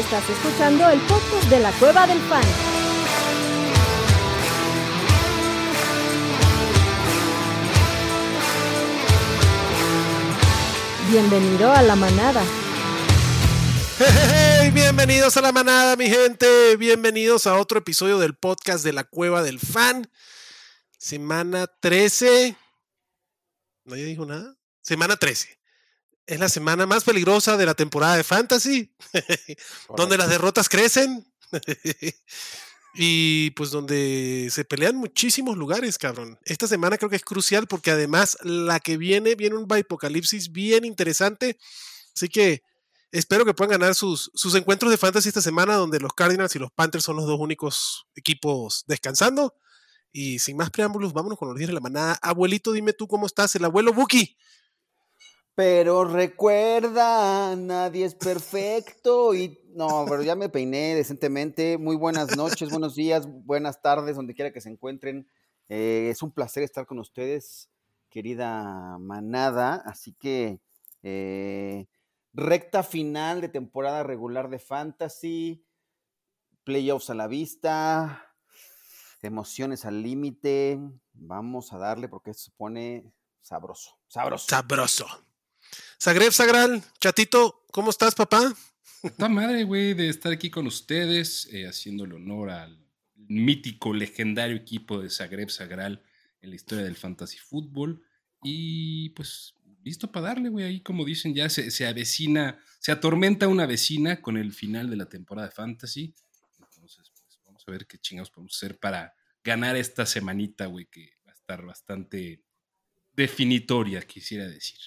Estás escuchando el podcast de la Cueva del Fan. Bienvenido a la manada. Hey, bienvenidos a la manada, mi gente. Bienvenidos a otro episodio del podcast de la Cueva del Fan. Semana 13. ¿Nadie dijo nada? Semana 13. Es la semana más peligrosa de la temporada de Fantasy, donde las derrotas crecen y pues donde se pelean muchísimos lugares, cabrón. Esta semana creo que es crucial porque además la que viene, viene un apocalipsis bien interesante. Así que espero que puedan ganar sus, sus encuentros de fantasy esta semana, donde los Cardinals y los Panthers son los dos únicos equipos descansando. Y sin más preámbulos, vámonos con los días de la manada. Abuelito, dime tú cómo estás, el abuelo Buki. Pero recuerda, nadie es perfecto y no, pero ya me peiné decentemente. Muy buenas noches, buenos días, buenas tardes, donde quiera que se encuentren. Eh, es un placer estar con ustedes, querida manada. Así que eh, recta final de temporada regular de Fantasy, playoffs a la vista, emociones al límite. Vamos a darle porque se pone sabroso, sabroso. Sabroso. Zagreb Sagral, chatito, ¿cómo estás, papá? Está madre, güey, de estar aquí con ustedes, eh, haciéndole honor al mítico, legendario equipo de Zagreb Sagral en la historia del fantasy fútbol. Y pues, listo para darle, güey. Ahí, como dicen, ya se, se, avecina, se atormenta una vecina con el final de la temporada de fantasy. Entonces, pues, vamos a ver qué chingados podemos hacer para ganar esta semanita, güey, que va a estar bastante definitoria, quisiera decir.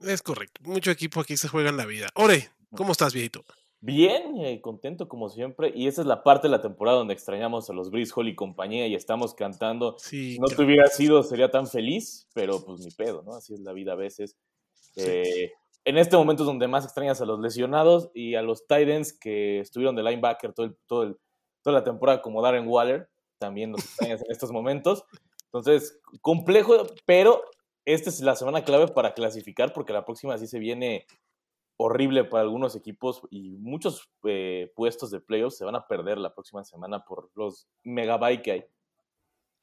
Es correcto. Mucho equipo aquí se juega en la vida. Ore, ¿cómo estás, viejito? Bien, eh, contento como siempre. Y esa es la parte de la temporada donde extrañamos a los Breeze Hall y compañía y estamos cantando. Sí, si no te hubiera sido, sería tan feliz, pero pues ni pedo, ¿no? Así es la vida a veces. Sí. Eh, en este momento es donde más extrañas a los lesionados y a los Titans que estuvieron de linebacker todo el, todo el, toda la temporada como Darren Waller. También los extrañas en estos momentos. Entonces, complejo, pero esta es la semana clave para clasificar porque la próxima sí se viene horrible para algunos equipos y muchos eh, puestos de playoffs se van a perder la próxima semana por los megabytes que hay.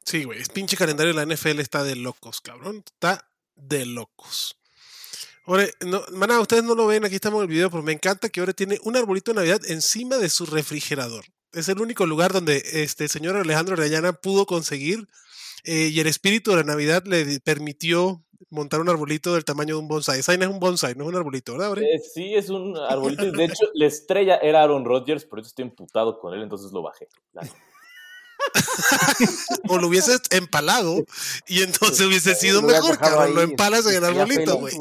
Sí, güey, es pinche calendario de la NFL está de locos, cabrón. Está de locos. Ahora, no, mana, ustedes no lo ven, aquí estamos en el video, pero me encanta que ahora tiene un arbolito de Navidad encima de su refrigerador. Es el único lugar donde este señor Alejandro Arellana pudo conseguir eh, y el espíritu de la Navidad le permitió montar un arbolito del tamaño de un bonsai. Esa es un bonsai, no es un arbolito, ¿verdad, eh, sí, es un arbolito. De hecho, la estrella era Aaron Rodgers, por eso estoy emputado con él, entonces lo bajé. o lo hubieses empalado y entonces hubiese sido mejor, cabrón. Lo empalas en el arbolito, güey.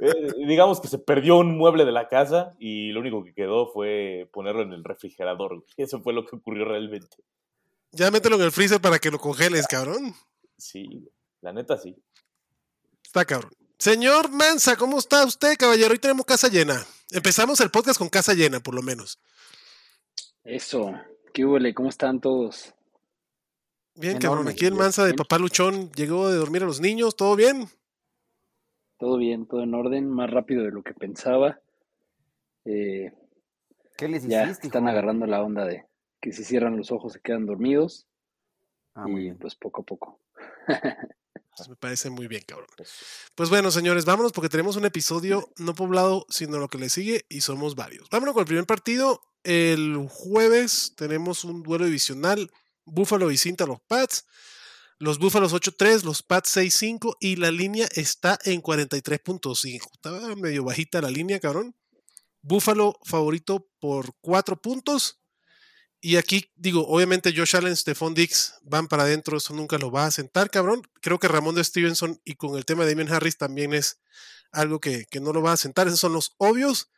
Eh, digamos que se perdió un mueble de la casa y lo único que quedó fue ponerlo en el refrigerador. Eso fue lo que ocurrió realmente. Ya mételo en el freezer para que lo congeles, cabrón. Sí, la neta sí. Está cabrón. Señor Mansa, ¿cómo está usted, caballero? Hoy tenemos casa llena. Empezamos el podcast con casa llena, por lo menos. Eso. ¿Qué huele? ¿Cómo están todos? Bien, Enorme. cabrón. Aquí el Mansa de Papá Luchón llegó de dormir a los niños. ¿Todo bien? Todo bien, todo en orden. Más rápido de lo que pensaba. Eh, ¿Qué les ya hiciste? Están hijo? agarrando la onda de que si cierran los ojos se quedan dormidos. Ah, y muy bien. pues poco a poco. Pues me parece muy bien, cabrón. Pues bueno, señores, vámonos porque tenemos un episodio no poblado, sino lo que le sigue, y somos varios. Vámonos con el primer partido. El jueves tenemos un duelo divisional. Buffalo visita a los Pats. Los Búfalos 8-3, los Pats 6-5 y la línea está en 43.5. Estaba medio bajita la línea, cabrón. Búfalo favorito por 4 puntos. Y aquí, digo, obviamente Josh Allen, Stephon Dix van para adentro, eso nunca lo va a sentar, cabrón. Creo que Ramón de Stevenson y con el tema de Damien Harris también es algo que, que, no lo va a sentar, esos son los obvios.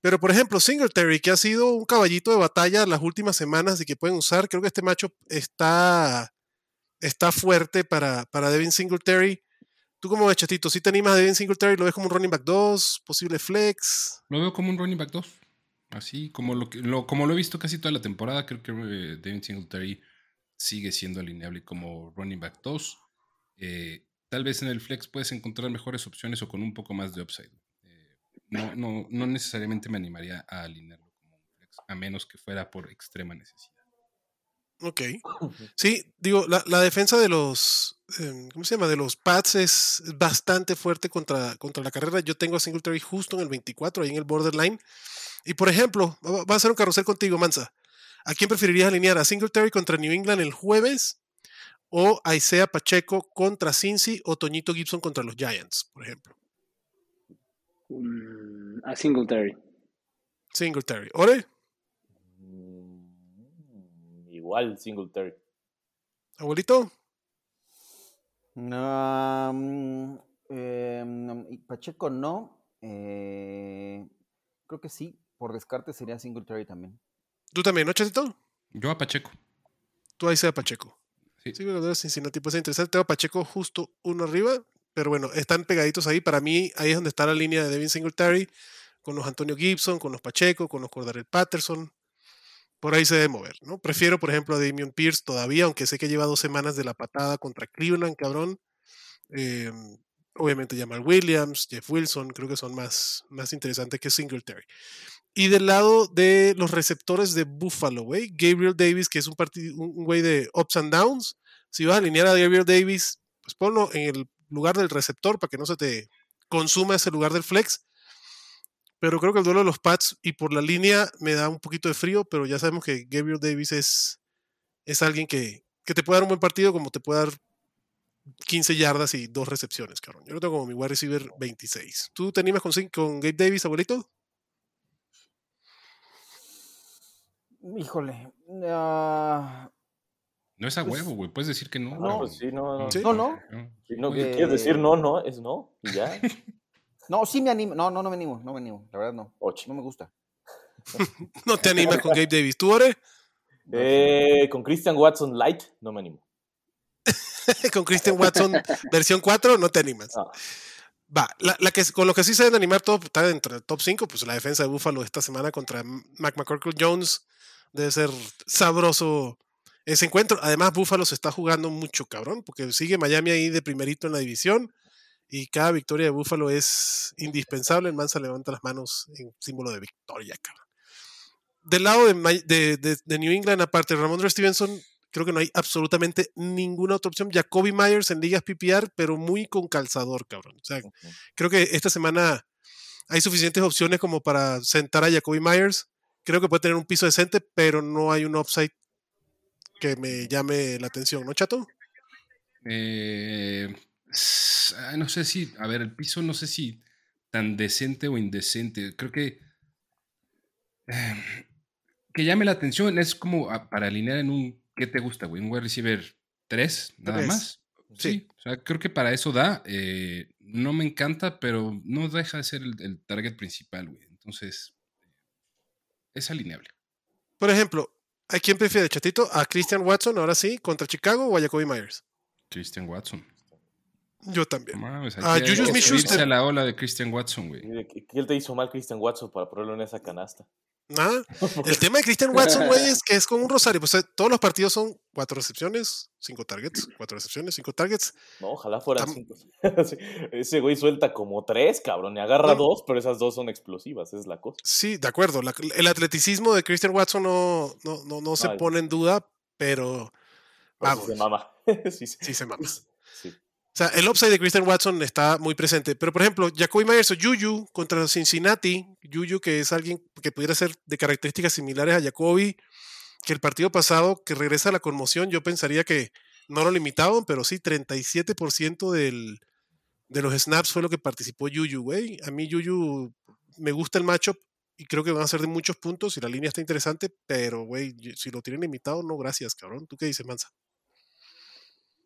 Pero, por ejemplo, Singletary, que ha sido un caballito de batalla las últimas semanas y que pueden usar, creo que este macho está, está fuerte para, para Devin Singletary. ¿Tú cómo ves, Chatito? ¿Sí te animas a Devin Singletary? ¿Lo ves como un running back 2? ¿Posible flex? Lo veo como un running back 2. Así como lo, lo, como lo he visto casi toda la temporada, creo que eh, David Singletary sigue siendo alineable como running back 2. Eh, tal vez en el flex puedes encontrar mejores opciones o con un poco más de upside. Eh, no, no, no necesariamente me animaría a alinearlo como un flex, a menos que fuera por extrema necesidad. Ok. Sí, digo, la, la defensa de los, em, ¿cómo se llama? De los Pats es bastante fuerte contra, contra la carrera. Yo tengo a Singletary justo en el 24, ahí en el borderline. Y por ejemplo, va va a ser un carrusel contigo, Mansa. ¿A quién preferirías alinear? ¿A Singletary contra New England el jueves? ¿O a Isaiah Pacheco contra Cincy o Toñito Gibson contra los Giants, por ejemplo? Mm, a Singletary. Singletary. ¿Ore? Igual Singletary. ¿Abuelito? No, mm, eh, y Pacheco no. eh, creo que sí. Por descarte sería Singletary también. ¿Tú también, no, Chatito? Yo a Pacheco. Tú ahí sea Pacheco. Sí. Sí, pero Cincinnati puede ser interesante. Tengo a Pacheco justo uno arriba, pero bueno, están pegaditos ahí. Para mí, ahí es donde está la línea de Devin Singletary, con los Antonio Gibson, con los Pacheco, con los Cordarel Patterson. Por ahí se debe mover, ¿no? Prefiero, por ejemplo, a Damian Pierce todavía, aunque sé que lleva dos semanas de la patada contra Cleveland, cabrón. Eh, obviamente Jamal Williams, Jeff Wilson, creo que son más, más interesantes que Singletary. Y del lado de los receptores de Buffalo, güey, Gabriel Davis, que es un, parti- un güey de ups and downs. Si vas a alinear a Gabriel Davis, pues ponlo en el lugar del receptor para que no se te consuma ese lugar del flex. Pero creo que el duelo de los Pats y por la línea me da un poquito de frío, pero ya sabemos que Gabriel Davis es, es alguien que, que te puede dar un buen partido como te puede dar 15 yardas y dos recepciones, cabrón. Yo lo tengo como mi wide receiver 26. ¿Tú te animas con, con Gabe Davis, abuelito? Híjole. ah, No es a Pues, huevo, güey. Puedes decir que no. No. pues sí, no, no. Sí. no, no. Si no quieres decir no, no, es no. Y ya. No, sí me animo. No, no, no me animo. No me animo. La verdad no. Ocho. No me gusta. No te animas con Gabe Davis. ¿Tú, Ore? Eh, con Christian Watson Light, no me animo. con Christian Watson versión 4 no te animas. No. Va, la, la que, con lo que sí se deben animar todo está dentro del top 5, pues la defensa de Buffalo esta semana contra Mac McCorkle Jones debe ser sabroso ese encuentro. Además, Buffalo se está jugando mucho, cabrón, porque sigue Miami ahí de primerito en la división y cada victoria de Buffalo es indispensable. El Mansa levanta las manos en símbolo de victoria, cabrón. Del lado de, de- de- de New England, aparte de Ramondre Stevenson, creo que no hay absolutamente ninguna otra opción. Jacoby Myers en ligas PPR, pero muy con calzador, cabrón. O sea, Ujú. creo que esta semana hay suficientes opciones como para sentar a Jacoby Myers. Creo que puede tener un piso decente, pero no hay un upside que me llame la atención, ¿no, chato? Eh, no sé si, a ver, el piso no sé si tan decente o indecente. Creo que eh, que llame la atención es como ah, para alinear en un ¿qué te gusta, güey? Un wide receiver 3, nada Tres. más. Sí. Sí, o sea, creo que para eso da. eh, no me encanta, pero no deja de ser el, el target principal, güey. Entonces, es alineable. Por ejemplo, ¿a quién prefiere, chatito? ¿A Christian Watson, ahora sí, contra Chicago o a Jacoby Myers? Christian Watson. Yo también. Mames, Ah, Smith-Schuster. a la ola de Christian Watson, güey. ¿Qué te hizo mal Christian Watson para ponerlo en esa canasta? Nada. El tema de Christian Watson, güey, es que es como un rosario. Pues todos los partidos son cuatro recepciones, cinco targets, cuatro recepciones, cinco targets. No, ojalá fueran Tam- cinco. Ese güey suelta como tres, cabrón, y agarra No. dos, pero esas dos son explosivas, esa es la cosa. Sí, de acuerdo. la- el atleticismo de Christian Watson no, no, no, no se Ay. pone en duda, pero Pero vamos, sí se mama. sí, sí. sí se mama. Sí. O sea, el upside de Christian Watson está muy presente. Pero, por ejemplo, Jacoby Myers o Juju contra Cincinnati. Juju, que es alguien que pudiera ser de características similares a Jacoby, que el partido pasado, que regresa a la conmoción, yo pensaría que no lo limitaban, pero sí, 37% del, de los snaps fue lo que participó Juju, güey. A mí Juju me gusta el matchup y creo que van a ser de muchos puntos y la línea está interesante, pero, güey, si lo tienen limitado, no, gracias, cabrón. ¿Tú qué dices, Mansa?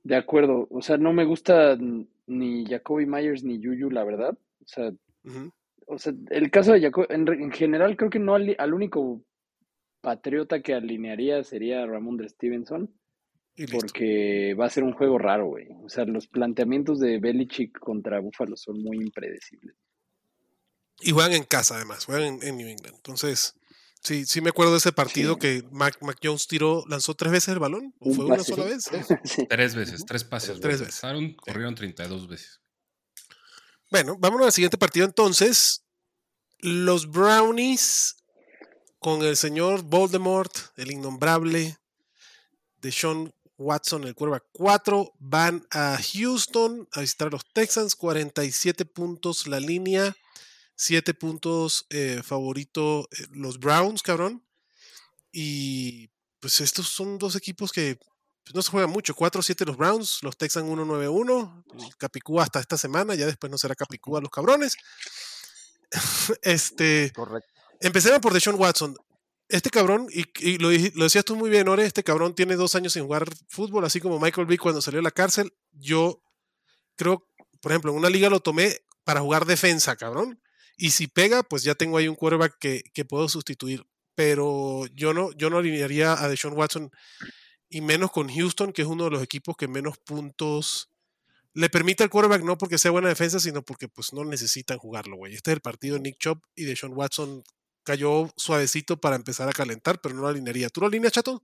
De acuerdo. O sea, no me gusta ni Jacoby Myers ni Yuyu, la verdad. O sea, o sea el caso de Jacoby, en, en general creo que no al, al único patriota que alinearía sería Ramondre Stevenson, Y porque va a ser un juego raro, güey. O sea, los planteamientos de Belichick contra Buffalo son muy impredecibles. Y juegan en casa, además, juegan en, en New England. Entonces, sí, sí me acuerdo de ese partido Sí. que Mac, Mac Jones tiró, lanzó tres veces el balón, o Un fue una sola vez. Sí. Tres veces, tres pases. Tres veces. Pasaron, corrieron 32 veces. Bueno, vámonos al siguiente partido entonces. Los Brownies con el señor Voldemort, el innombrable de Sean Watson, el Cuerva 4, van a Houston a visitar a los Texans, 47 puntos la línea, 7 puntos eh, favorito eh, los Browns, cabrón. Y pues estos son dos equipos que pues, no se juegan mucho. 4-7 los Browns, los Texans 1-9-1, Capicúa hasta esta semana, ya después no será Capicúa los cabrones. este. Correcto. Empecemos por Deshaun Watson. Este cabrón, y, lo, decías tú muy bien, Ore, este cabrón tiene dos años sin jugar fútbol, así como Michael Vick cuando salió de la cárcel. Yo creo, por ejemplo, en una liga lo tomé para jugar defensa, cabrón. Y si pega, pues ya tengo ahí un quarterback que, que puedo sustituir. Pero yo no, yo no alinearía a Deshaun Watson y menos con Houston, que es uno de los equipos que menos puntos le permite al quarterback, no porque sea buena defensa, sino porque pues no necesitan jugarlo, güey. Este es el partido de Nick Chop y de Sean Watson cayó suavecito para empezar a calentar, pero no lo alinearía. ¿Tú lo alineas, chato?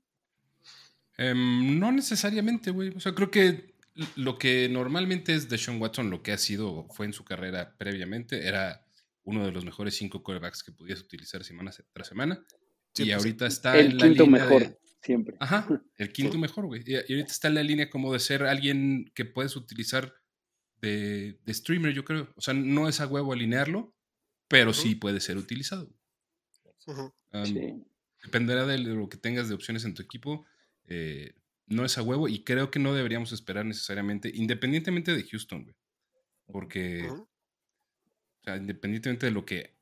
Em, no necesariamente, güey. O sea, creo que lo que normalmente es de Sean Watson, lo que ha sido, fue en su carrera previamente, era uno de los mejores cinco quarterbacks que pudieras utilizar semana tras semana. y pues, ahorita está el en la quinto mejor siempre. Ajá, el quinto mejor, güey. Y, ahorita está en la línea como de ser alguien que puedes utilizar de, streamer, yo creo. O sea, no es a huevo alinearlo, pero sí puede ser utilizado. Dependerá de lo que tengas de opciones en tu equipo. Eh, no es a huevo y creo que no deberíamos esperar necesariamente, independientemente de Houston, güey. Porque, o sea, independientemente de lo que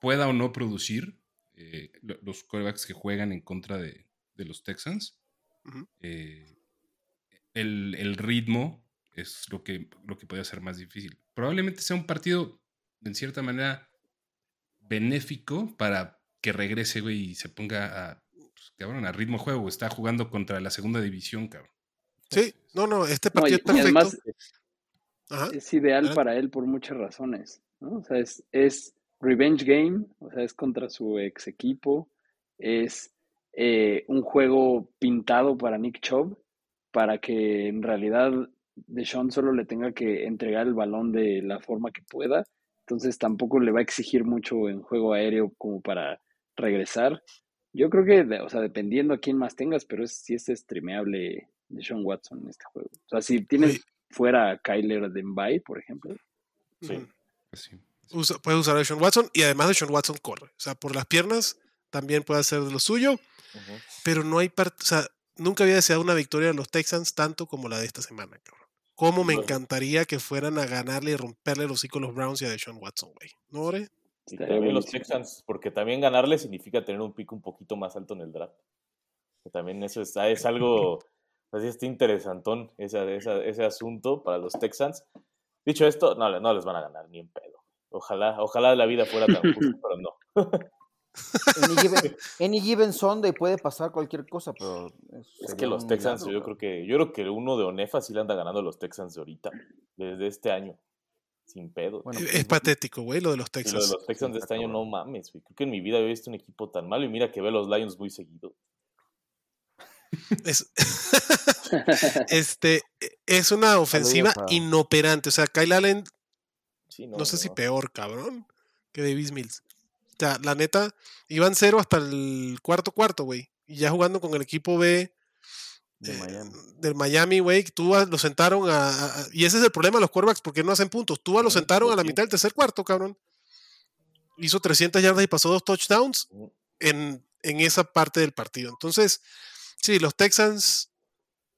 pueda o no producir, eh, los quarterbacks que juegan en contra de, de los Texans. Eh, el, ritmo es lo que, lo que puede ser más difícil. Probablemente sea un partido, en cierta manera, benéfico para que regrese, güey, y se ponga a, pues, cabrón, a ritmo juego. Está jugando contra la segunda división, cabrón. Sí, no, no, este partido es perfecto. es ideal para él por muchas razones. O sea, es, es revenge game, o sea, es contra su ex equipo, es eh, un juego pintado para Nick Chubb, para que en realidad Deshaun solo le tenga que entregar el balón de la forma que pueda. Entonces tampoco le va a exigir mucho en juego aéreo como para regresar. Yo creo que, o sea, dependiendo a quién más tengas, pero es, si es streameable Deshaun Watson en este juego. O sea, si tienes fuera a Kyler Denby, por ejemplo. Sí. Pues puedes usar a Deshaun Watson y además Deshaun Watson corre. O sea, por las piernas también puede hacer lo suyo. Pero no hay parte, o sea, nunca había deseado una victoria de los Texans tanto como la de esta semana, cabrón. Cómo me encantaría que fueran a ganarle y romperle los hocico a los Browns y a Deshaun Watson, güey. ¿No, Ore? Sí, también los Texans, porque también ganarle significa tener un pico un poquito más alto en el draft. Que también eso es, es algo, así está interesantón ese, ese, asunto para los Texans. Dicho esto, no, no les van a ganar ni en pedo. Ojalá, ojalá la vida fuera tan justa, pero no. Any given, Sunday puede pasar cualquier cosa, pero. Es que los Texans, yo creo que yo creo que uno de Onefa sí le anda ganando a los Texans de ahorita, desde este año. Sin pedo. es pues, patético, güey, lo de los Texans. Lo de los Texans de este año, no mames, Creo que en mi vida había visto un equipo tan malo y mira que ve a los Lions muy seguido. Es, este, es una ofensiva inoperante. O sea, Kyle Allen, no, sé si peor, cabrón, que Davis Mills sea, la neta, iban cero hasta el cuarto cuarto, güey. Y ya jugando con el equipo B eh, del Miami, güey, tú lo sentaron a, Y ese es el problema de los quarterbacks, porque no hacen puntos. Tú lo sentaron a la mitad del tercer cuarto, cabrón. Hizo 300 yardas y pasó dos touchdowns en, en esa parte del partido. Entonces, sí, los Texans,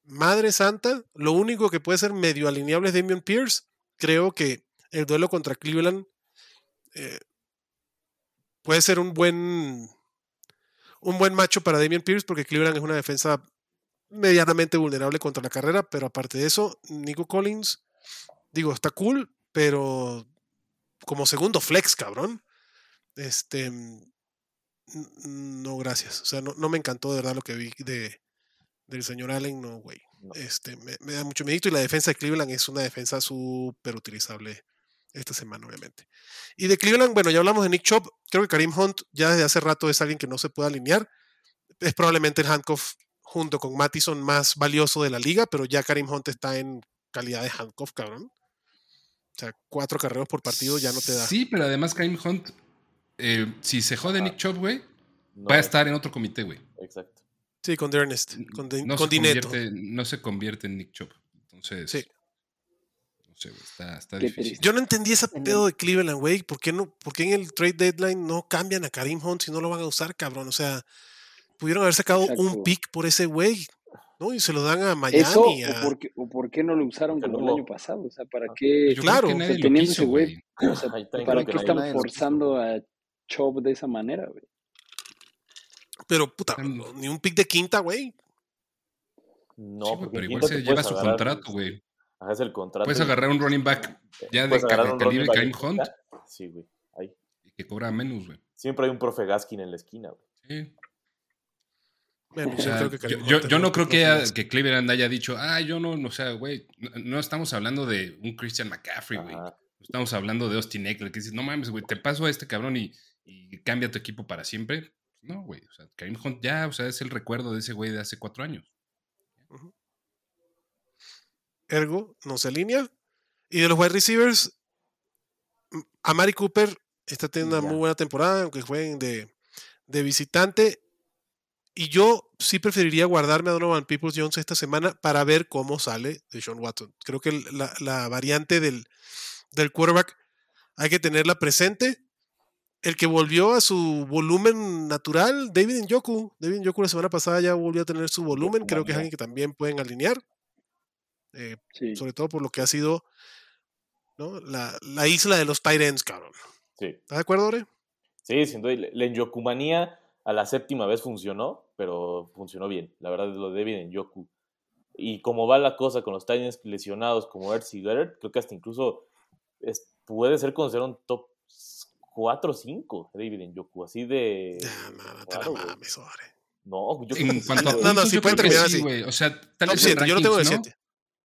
madre santa, lo único que puede ser medio alineable es Damian Pierce. Creo que el duelo contra Cleveland eh, puede ser un buen un buen macho para Damian Pierce porque Cleveland es una defensa medianamente vulnerable contra la carrera, pero aparte de eso, Nico Collins, digo, está cool, pero como segundo flex, cabrón. Este no, gracias. O sea, no, me encantó de verdad lo que vi de, del señor Allen, no, güey. Este, me, me, da mucho miedo y la defensa de Cleveland es una defensa súper utilizable esta semana, obviamente. Y de Cleveland, bueno, ya hablamos de Nick Chop. Creo que Karim Hunt ya desde hace rato es alguien que no se puede alinear. Es probablemente el handcuff junto con Mattison más valioso de la liga, pero ya Karim Hunt está en calidad de handcuff, cabrón. O sea, cuatro carreros por partido ya no te da. Sí, pero además Karim Hunt eh, si se jode Nick Chubb, güey, va a estar en otro comité, güey. Exacto. Sí, con Ernest, con, no con se convierte, no se convierte en Nick Chubb. Entonces, sí. no sé, güey, está, está difícil. Yo no entendí ese pedo de Cleveland, güey. ¿Por qué, no, ¿Por qué en el trade deadline no cambian a Karim Hunt si no lo van a usar, cabrón? O sea, pudieron haber sacado Exacto. un pick por ese güey, ¿no? Y se lo dan a Miami. Eso, a- o, por qué, o por qué no lo usaron como el año pasado. O sea, ¿para qué? Yo claro, creo que teniendo quiso, ese güey, o sea, ¿para qué están forzando a Chop de esa manera, güey? Pero, puta, Están- ni un pick de quinta, güey. No, Sí, güey, porque pero igual se lleva su agarrar- contrato, güey. Ajá, es el contrato. Puedes agarrar un running back ya de puedes agarrar ca- un calibre running back Karim Hunt. Sí, güey. Ahí. y que cobra menos, güey. Siempre hay un profe Gaskin en la esquina, güey. Sí. Bueno, O yo sea, creo que yo, no creo que, haya- que Cleveland haya dicho, ah, yo no, no, o sea, güey, no, no estamos hablando de un Christian McCaffrey, güey. Estamos hablando de Austin Eckler, que dices, no mames, güey, te paso a este cabrón y, y cambia tu equipo para siempre. No, güey, o sea, Karim Hunt ya, o sea, es el recuerdo de ese güey de hace cuatro años. Ergo, no se alinea. Y de los wide receivers, m- Amari Cooper está teniendo una muy buena temporada, aunque jueguen de, de visitante. Y yo sí preferiría guardarme a Donovan Peoples Jones esta semana para ver cómo sale de Sean Watson. Creo que la, la variante del, del quarterback hay que tenerla presente. El que volvió a su volumen natural, David Njoku. David Njoku la semana pasada ya volvió a tener su volumen. Creo que es alguien que también pueden alinear. Eh, Sí. sobre todo por lo que ha sido ¿no? la, la isla de los ends, cabrón. Sí. ¿Estás de acuerdo, Ore? Sí, sin duda. La Enyokumanía a la séptima vez funcionó, pero funcionó bien. La verdad es lo de David en Yoku. Y como va la cosa con los Titans lesionados como Ertz y Goddard, creo que hasta incluso es- puede ser considerado un top 4 o 5 David en Yoku. Así de. Ya, no, no te la mames, Ore. No, yo creo En que cuanto a sí, No, no, puntos, sí yo puede terminar sí, así. güey. O sea, tal vez en 7, yo lo tengo de rankings, ¿no? 7.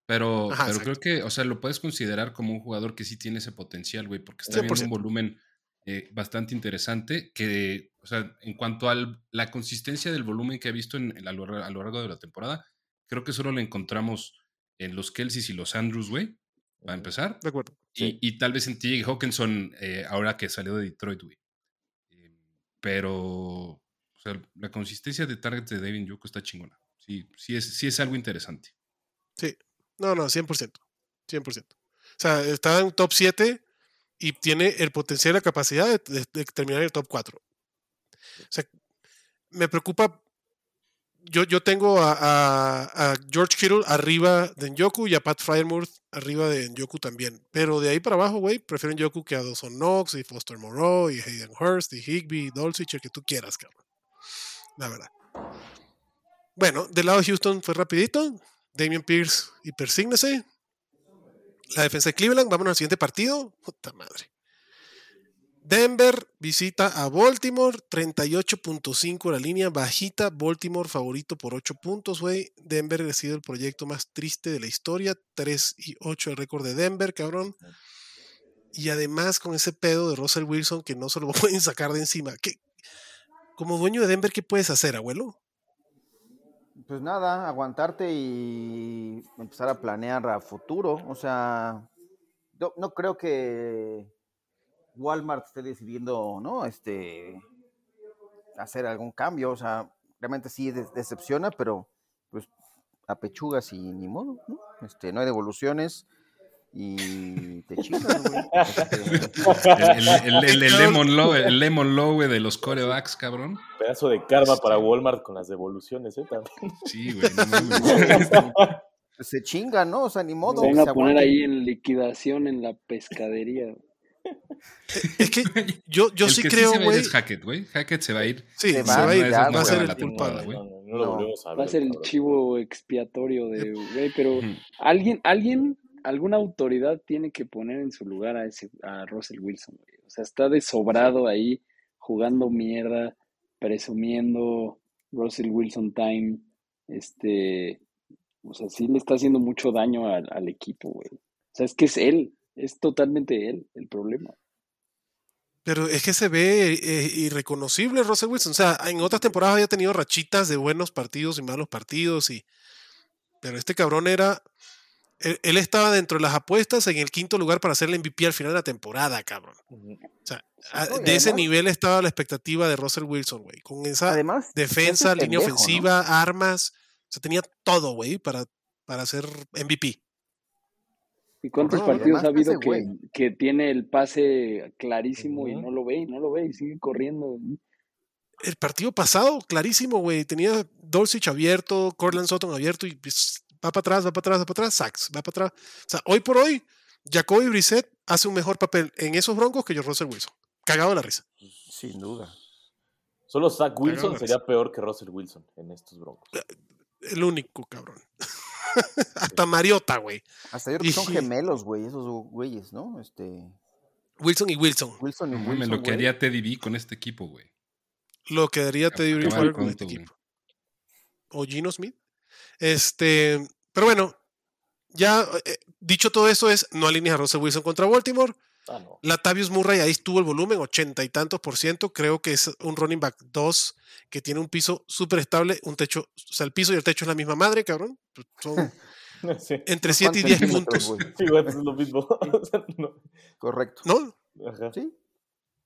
Pero, Ajá, pero creo que, o sea, lo puedes considerar como un jugador que sí tiene ese potencial, güey, porque está viendo 100%. un volumen eh, bastante interesante que, o sea, en cuanto a la consistencia del volumen que ha visto en, en- a, lo, a lo largo de la temporada, creo que solo lo encontramos en los Kelseys y los Andrews, güey, para empezar. De acuerdo. Sí. Y, y tal vez en TJ Hawkinson, eh, ahora que salió de Detroit, güey. Eh, pero, o sea, la consistencia de targets de David Njoku está chingona. Sí, sí es, sí es algo interesante. Sí. No, no, 100%. 100%. O sea, está en top 7 y tiene el potencial y la capacidad de, de- de terminar en el top 4. O sea, me preocupa. Yo, yo tengo a, George Kittle arriba de Njoku y a Pat Fryermuth arriba de Njoku también. Pero de ahí para abajo, güey, prefiero Njoku que a Dawson Knox y Foster Moreau y Hayden Hurst y Higby y Dulcich, el que tú quieras, cabrón. La verdad. Bueno, del lado de Houston fue rapidito. Damian Pierce y persígnese. La defensa de Cleveland, vámonos al siguiente partido. Puta madre. Denver visita a Baltimore, 38.5 la línea, bajita, Baltimore favorito por 8 puntos, güey. Denver ha sido el proyecto más triste de la historia, 3 y 8 el récord de Denver, cabrón. Y además con ese pedo de Russell Wilson que no se lo pueden sacar de encima. ¿Qué? Como dueño de Denver, ¿qué puedes hacer, abuelo? Pues nada, aguantarte y empezar a planear a futuro. O sea, yo no creo que Walmart esté decidiendo, ¿no? Este, hacer algún cambio. O sea, realmente sí decepciona, pero pues a pechugas y ni modo, ¿no? Este, no hay devoluciones y te chingas, güey. Este, El, el- el- el- el lemon low, el lemon low, güey, de los corebacks, cabrón. Pedazo de karma para Walmart con las devoluciones, ¿eh? También. Sí, güey. no se chinga, ¿no? O sea, ni modo. Se van que a poner aguanten. ahí en liquidación en la pescadería. Es que yo, yo el sí que creo, sí güey. es Hackett, güey. Hackett se va a ir. Sí, Se se va, va a ir, no, va ya, a ser el culpable, güey. No, no, no. Va a ser el chivo expiatorio de, güey, pero alguien, alguien, alguna autoridad tiene que poner en su lugar a ese, a Russell Wilson, güey. O sea, está desobrado ahí, jugando mierda, presumiendo Russell Wilson time, este, o sea, sí le está haciendo mucho daño al, al equipo, güey. O sea, es que es él, es totalmente él el problema. Pero es que se ve eh, irreconocible Russell Wilson. O sea, en otras temporadas había tenido rachitas de buenos partidos y malos partidos. Y... Pero este cabrón era él, estaba dentro de las apuestas en el quinto lugar para hacer el MVP al final de la temporada, cabrón. O sea, de ese nivel estaba la expectativa de Russell Wilson, güey. Con esa defensa, línea ofensiva, armas. O sea, tenía todo, güey, para, para hacer MVP. ¿Y cuántos partidos ha habido que, que, tiene el pase clarísimo y no lo ve, y no lo ve y sigue corriendo? El partido pasado, clarísimo, güey. Tenía Dulcich abierto, Cortland Sutton abierto y pues, va para atrás, va para atrás, va para atrás, Sachs, va para atrás. O sea, hoy por hoy, Jacoby Brissett hace un mejor papel en esos broncos que yo, Russell Wilson. Cagado la risa. Sin duda. Solo Zach Wilson sería peor que Russell Wilson en estos broncos. Eh, el único, cabrón. Hasta Mariota, güey. Hasta yo creo que son gemelos, güey, esos güeyes, ¿no? Este. Wilson y Wilson. Wilson y Wilson. lo que haría Teddy B con este equipo, güey. Lo que haría Teddy B con este equipo. O Gino Smith. Este. Pero bueno, ya eh, dicho todo eso, es no alinear a Russell Wilson contra Baltimore. Ah, no. Latavius Murray ahí estuvo el volumen, ochenta y tantos por ciento. Creo que es un running back 2 que tiene un piso súper estable, un techo, o sea, el piso y el techo es la misma madre, cabrón. Pues, entre 7 y 10 puntos. Sí, güey, es lo mismo. Correcto. ¿No? Ajá. Sí.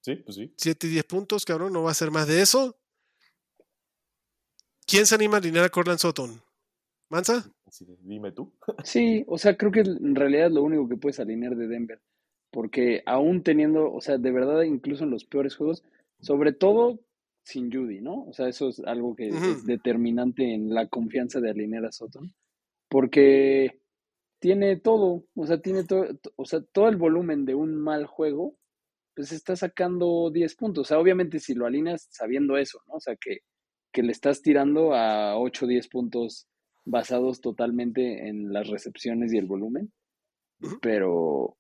Sí, pues sí. 7 y 10 puntos, cabrón, no va a ser más de eso. ¿Quién se anima a alinear a Corland Sutton? ¿Mansa? dime tú. sí, o sea, creo que en realidad es lo único que puedes alinear de Denver. Porque aún teniendo, o sea, de verdad, incluso en los peores juegos, sobre todo sin Judy, ¿no? O sea, eso es algo que es determinante en la confianza de alinear a Sutton, porque tiene todo, o sea, tiene todo, o sea, todo el volumen de un mal juego, pues está sacando 10 puntos. O sea, obviamente si lo alineas sabiendo eso, ¿no? O sea, que, que le estás tirando a 8 o 10 puntos basados totalmente en las recepciones y el volumen, pero,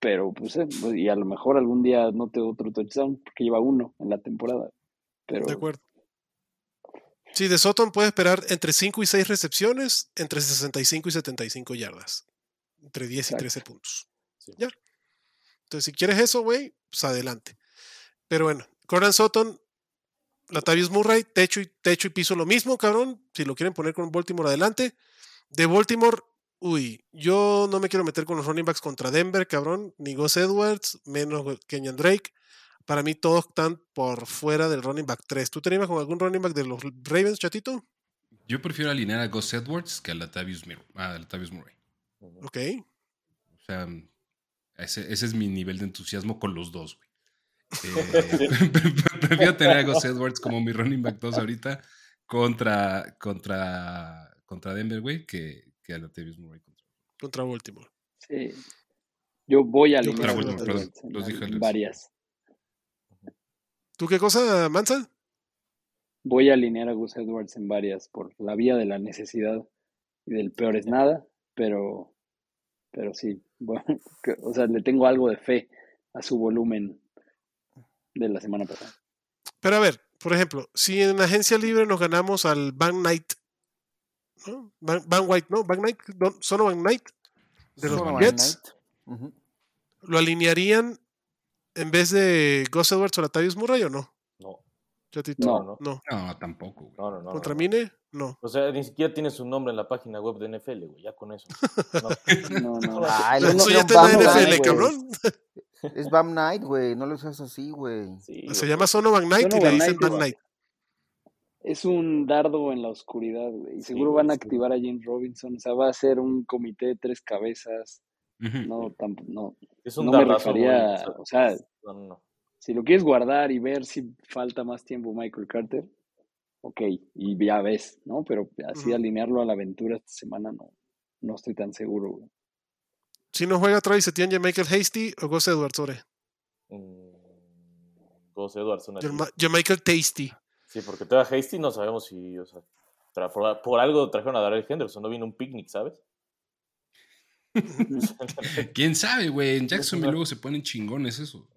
pero pues, eh, y a lo mejor algún día note otro touchdown, porque lleva uno en la temporada. De acuerdo. Sí, de Sutton puede esperar entre 5 y 6 recepciones, entre 65 y 75 yardas. Entre 10 y 13 puntos. Ya. Entonces, si quieres eso, güey, pues adelante. Pero bueno, Coran Sutton, Latavius Murray, techo y, techo y piso lo mismo, cabrón. Si lo quieren poner con Baltimore adelante. De Baltimore, uy, yo no me quiero meter con los running backs contra Denver, cabrón. Ni Gus Edwards, menos Kenyan Drake para mí todos están por fuera del running back 3. ¿Tú te animas con algún running back de los Ravens, chatito? Yo prefiero alinear a Gus Edwards que a Latavius, a Murray. Ok. O sea, ese, es mi nivel de entusiasmo con los dos, güey. Eh, prefiero tener a Gus Edwards como mi running back 2 ahorita contra, contra, contra Denver, güey, que, que a Latavius Murray. Contra, Baltimore. Sí. Yo voy a alinear a Baltimore, varias. ¿Tú qué cosa, Mansa? Voy a alinear a Gus Edwards en varias por la vía de la necesidad y del peor es nada, pero, pero sí, bueno, o sea, le tengo algo de fe a su volumen de la semana pasada. Pero a ver, por ejemplo, si en agencia libre nos ganamos al Van Knight, ¿no? Van, White, ¿no? Van Knight, Sono Van Knight de los Jets, ¿lo alinearían en vez de Gus Edwards o Latavius Murray o no? No. No, no. No, no tampoco. No, no, no. ¿Contra Mine? No. O sea, ni siquiera tiene su nombre en la página web de NFL, güey. Ya con eso. No, no. Ah, eso ya está en NFL, cabrón. Es Bam Knight, güey. No lo usas así, güey. Se llama Sono Van Knight y le dicen Bam Knight. Es un dardo en la oscuridad, güey. Y seguro van a activar a James Robinson. O sea, va a ser un comité de tres cabezas. No, tampoco, no. Es un no me refería, o sea, si lo quieres guardar y ver si falta más tiempo Michael Carter, ok, y ya ves, ¿no? Pero así alinearlo a la aventura esta semana no, no estoy tan seguro, güey. Si no juega Travis Etienne, Michael Hasty o Gus Edwards, Ore. Mm, Gus Edwards, una Michael Tasty. Sí, porque todavía Hasty no sabemos si, o sea, por, por, algo trajeron a Darrell Henderson, no vino un picnic, ¿sabes? ¿Quién sabe, güey? En Jacksonville luego se ponen chingones eso.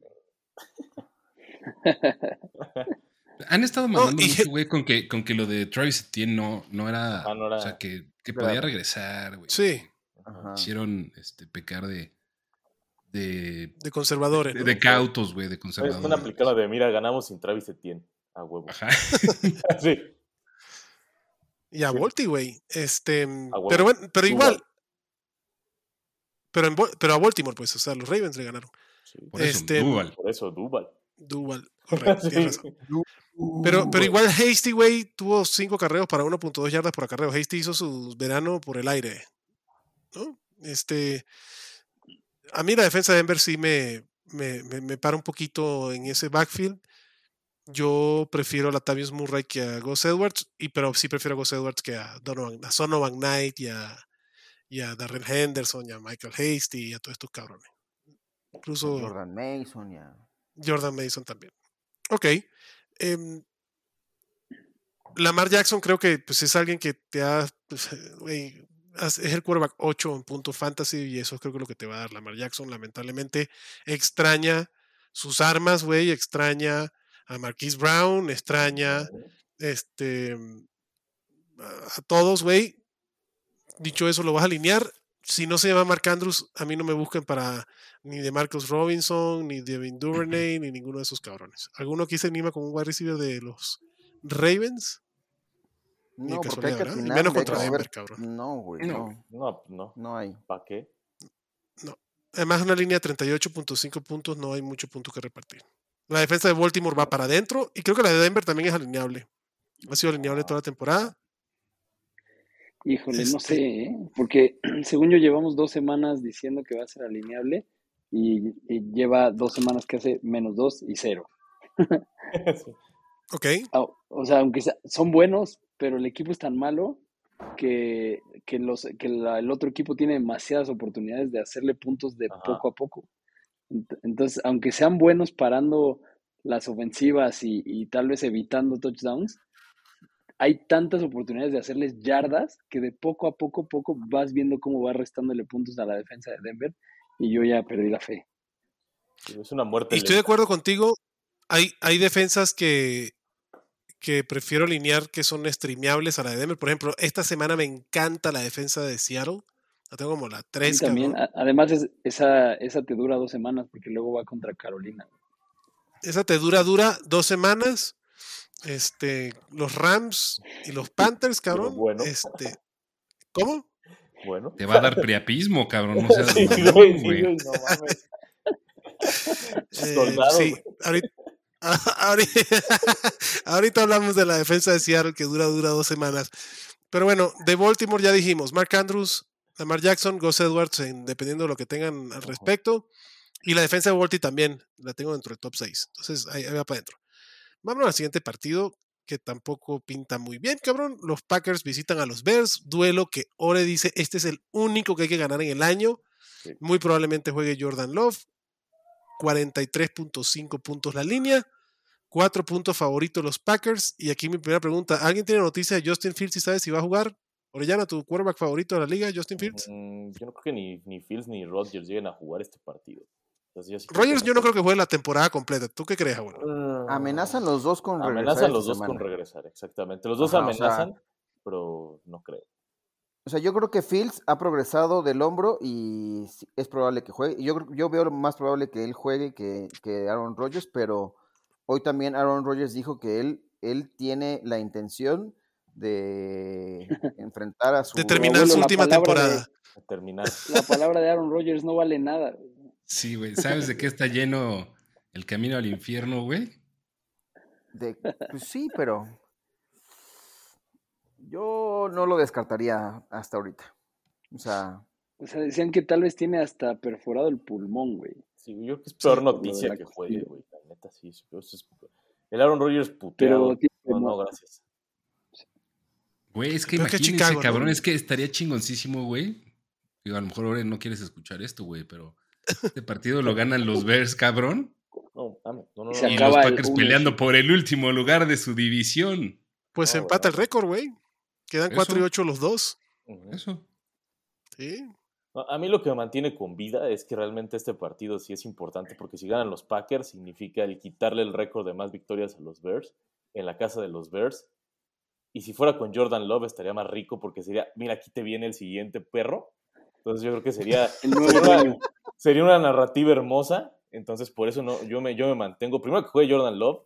Han estado mandando mucho, güey, con que, con que lo de Travis Etienne no, no, era, ah, O sea, que, que podía regresar, güey. Sí. Hicieron este, pecar de. De, de conservadores. De, de cautos, güey, de conservadores. Es una aplicada de, mira, ganamos sin Travis Etienne. A huevo. Ajá. sí. Y a Volti, güey. Este, pero bueno, pero igual, Pero, pero a Baltimore, pues, o sea, los Ravens le ganaron. Por eso, este, Duval. Por eso, Duval. Duval, correcto, Pero, pero igual Hasty, güey, tuvo cinco carreos para 1.2 yardas por acarreo. Hasty hizo su verano por el aire. ¿no? Este, a mí la defensa de Denver sí me, me, me, para un poquito en ese backfield. Yo prefiero a Latavius Murray que a Gus Edwards, y, pero sí prefiero a Gus Edwards que a Donovan, a Sonovan Knight y a, y a Darren Henderson y a Michael Hasty y a todos estos cabrones. Incluso Jordan Mason ya. Jordan Mason también. Ok. Eh, Lamar Jackson creo que pues, es alguien que te ha. Pues, es el quarterback 8 en punto fantasy y eso creo que es lo que te va a dar Lamar Jackson. Lamentablemente extraña sus armas, güey. Extraña a Marquise Brown, extraña este, a todos, güey. Dicho eso, lo vas a alinear. Si no se llama Mark Andrews, a mí no me busquen para ni de Marcus Robinson, ni de Devin Duvernay, ni ninguno de esos cabrones. ¿Alguno aquí se anima con un wide receiver de los Ravens? No, porque hay que atinar, menos contra Denver, cabrón. No, güey, no. No, no. No hay. ¿Para qué? No. Además, una línea de 38.5 puntos, no hay mucho punto que repartir. La defensa de Baltimore va para adentro y creo que la de Denver también es alineable. Ha sido alineable toda la temporada. Híjole, no sé, ¿eh? porque según yo llevamos dos semanas diciendo que va a ser alineable y, lleva dos semanas que hace menos dos y cero. ok. O sea, aunque son buenos, pero el equipo es tan malo que, los, que el otro equipo tiene demasiadas oportunidades de hacerle puntos de poco a poco. Entonces, aunque sean buenos parando las ofensivas y, tal vez evitando touchdowns, hay tantas oportunidades de hacerles yardas que de poco a poco, poco vas viendo cómo va restándole puntos a la defensa de Denver y yo ya perdí la fe. Es una muerte. Y estoy de acuerdo contigo. Hay, hay defensas que, que prefiero alinear que son streameables a la de Denver. Por ejemplo, esta semana me encanta la defensa de Seattle. La tengo como la 3. También, además, esa, esa te dura dos semanas porque luego va contra Carolina. Esa te dura, dura dos semanas. Este, los Rams y los Panthers, cabrón. Bueno. Este, ¿Cómo? Bueno. Te va a dar priapismo, cabrón. No seas sí, güey. no mames. Eh, sí, ahorita, hablamos de la defensa de Seattle que dura, dura dos semanas. Pero bueno, de Baltimore ya dijimos, Mark Andrews, Lamar Jackson, Gus Edwards, dependiendo de lo que tengan al respecto. Y la defensa de Baltimore también la tengo dentro del top 6. Entonces ahí, va para adentro. Vamos al siguiente partido que tampoco pinta muy bien, cabrón. Los Packers visitan a los Bears. Duelo que Ore dice, este es el único que hay que ganar en el año. Muy probablemente juegue Jordan Love. 43.5 puntos la línea. 4 puntos favoritos los Packers. Y aquí mi primera pregunta, ¿alguien tiene noticia de Justin Fields y sabe si va a jugar? Orellana, ¿tu quarterback favorito de la liga, Justin Fields? Mm, yo no creo que ni, ni Fields ni Rodgers lleguen a jugar este partido. Rodgers yo no creo que juegue la temporada completa. ¿Tú qué crees, abuelo? Ah, amenazan los dos con regresar. Amenazan los dos con regresar, exactamente. Los dos amenazan, pero no creo. O sea, yo creo que Fields ha progresado del hombro y es probable que juegue. Yo, yo veo más probable que él juegue que, que Aaron Rodgers, pero hoy también Aaron Rodgers dijo que él, él tiene la intención de enfrentar a su... De terminar su última temporada. terminar. La palabra de Aaron Rodgers no vale nada. Sí, güey. ¿Sabes de qué está lleno el camino al infierno, güey? De, pues sí, pero yo no lo descartaría hasta ahorita. O sea... O sea, decían que tal vez tiene hasta perforado el pulmón, güey. Sí, yo creo que es peor noticia que juegue, güey. La neta, sí. El Aaron Rodgers puteado. no, no, gracias. Güey, es que imagínense, cabrón, es que estaría chingoncísimo, güey. Digo, a lo mejor ahora no quieres escuchar esto, güey, pero este partido lo ganan los Bears, cabrón. No, no, no, y los Packers peleando por el último lugar de su división. Pues empata el récord, güey. Quedan 4 y 8 los dos. Eso. Sí. A mí lo que me mantiene con vida es que realmente este partido sí es importante porque si ganan los Packers significa el quitarle el récord de más victorias a los Bears en la casa de los Bears y si fuera con Jordan Love estaría más rico porque sería, mira, aquí te viene el siguiente perro. Entonces yo creo que sería, sería, una, narrativa hermosa. Entonces por eso no, yo, me, yo me mantengo. Primero que juegue Jordan Love,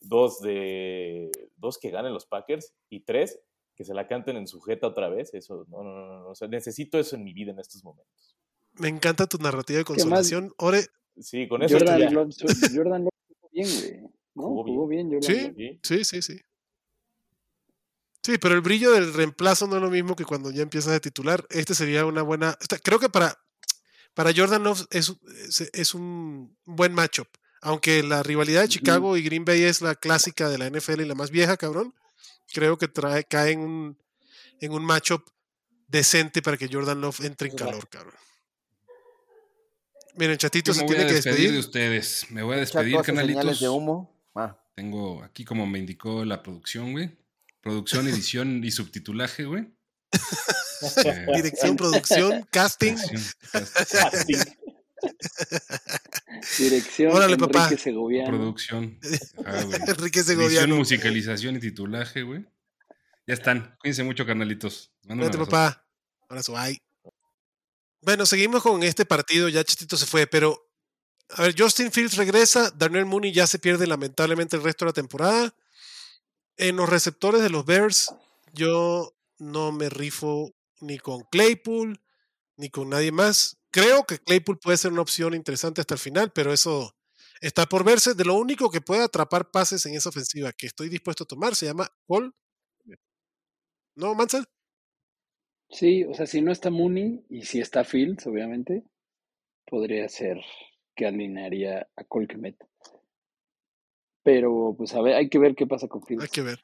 dos, de, dos que ganen los Packers y tres que se la canten en sujeta otra vez. Eso, no, no, no, no. necesito eso en mi vida en estos momentos. Me encanta tu narrativa de consolación. Ore. Sí, con eso. Jordan Love, Jordan Love jugó bien, güey. ¿no? Jugó bien, Jordan ¿Sí? sí, sí, sí. Sí, pero el brillo del reemplazo no es lo mismo que cuando ya empiezas de titular. Este sería una buena. Creo que para, para Jordan Love es, es, un buen matchup. Aunque la rivalidad de Chicago y Green Bay es la clásica de la NFL y la más vieja, cabrón. Creo que trae, cae en un, en un matchup decente para que Jordan Love entre en calor, cabrón. Miren, chatito se tiene que despedir. de ustedes. Me voy a despedir, canalitos. de humo. Ah. Tengo aquí, como me indicó la producción, güey. Producción, edición y subtitulaje, güey. Eh, Dirección, producción, casting. casting. Dirección Órale, papá. Enrique Segoviano. Producción. Enrique Segoviano. Edición, musicalización y titulaje, güey. Ya están. Cuídense mucho, carnalitos. Cuídate, papá. Abrazo, bye. Bueno, seguimos con este partido. Ya Chitito se fue, pero. A ver, Justin Fields regresa. Daniel Mooney ya se pierde lamentablemente el resto de la temporada. En los receptores de los Bears, yo no me rifo ni con Claypool ni con nadie más. Creo que Claypool puede ser una opción interesante hasta el final, pero eso está por verse. De lo único que puede atrapar pases en esa ofensiva que estoy dispuesto a tomar se llama Cole. ¿No, Mansell? Sí, o sea, si no está Mooney y si está Fields, obviamente, podría ser que alinearía a Colquemet. Pero, pues a ver, hay que ver qué pasa con Fields. Hay que ver.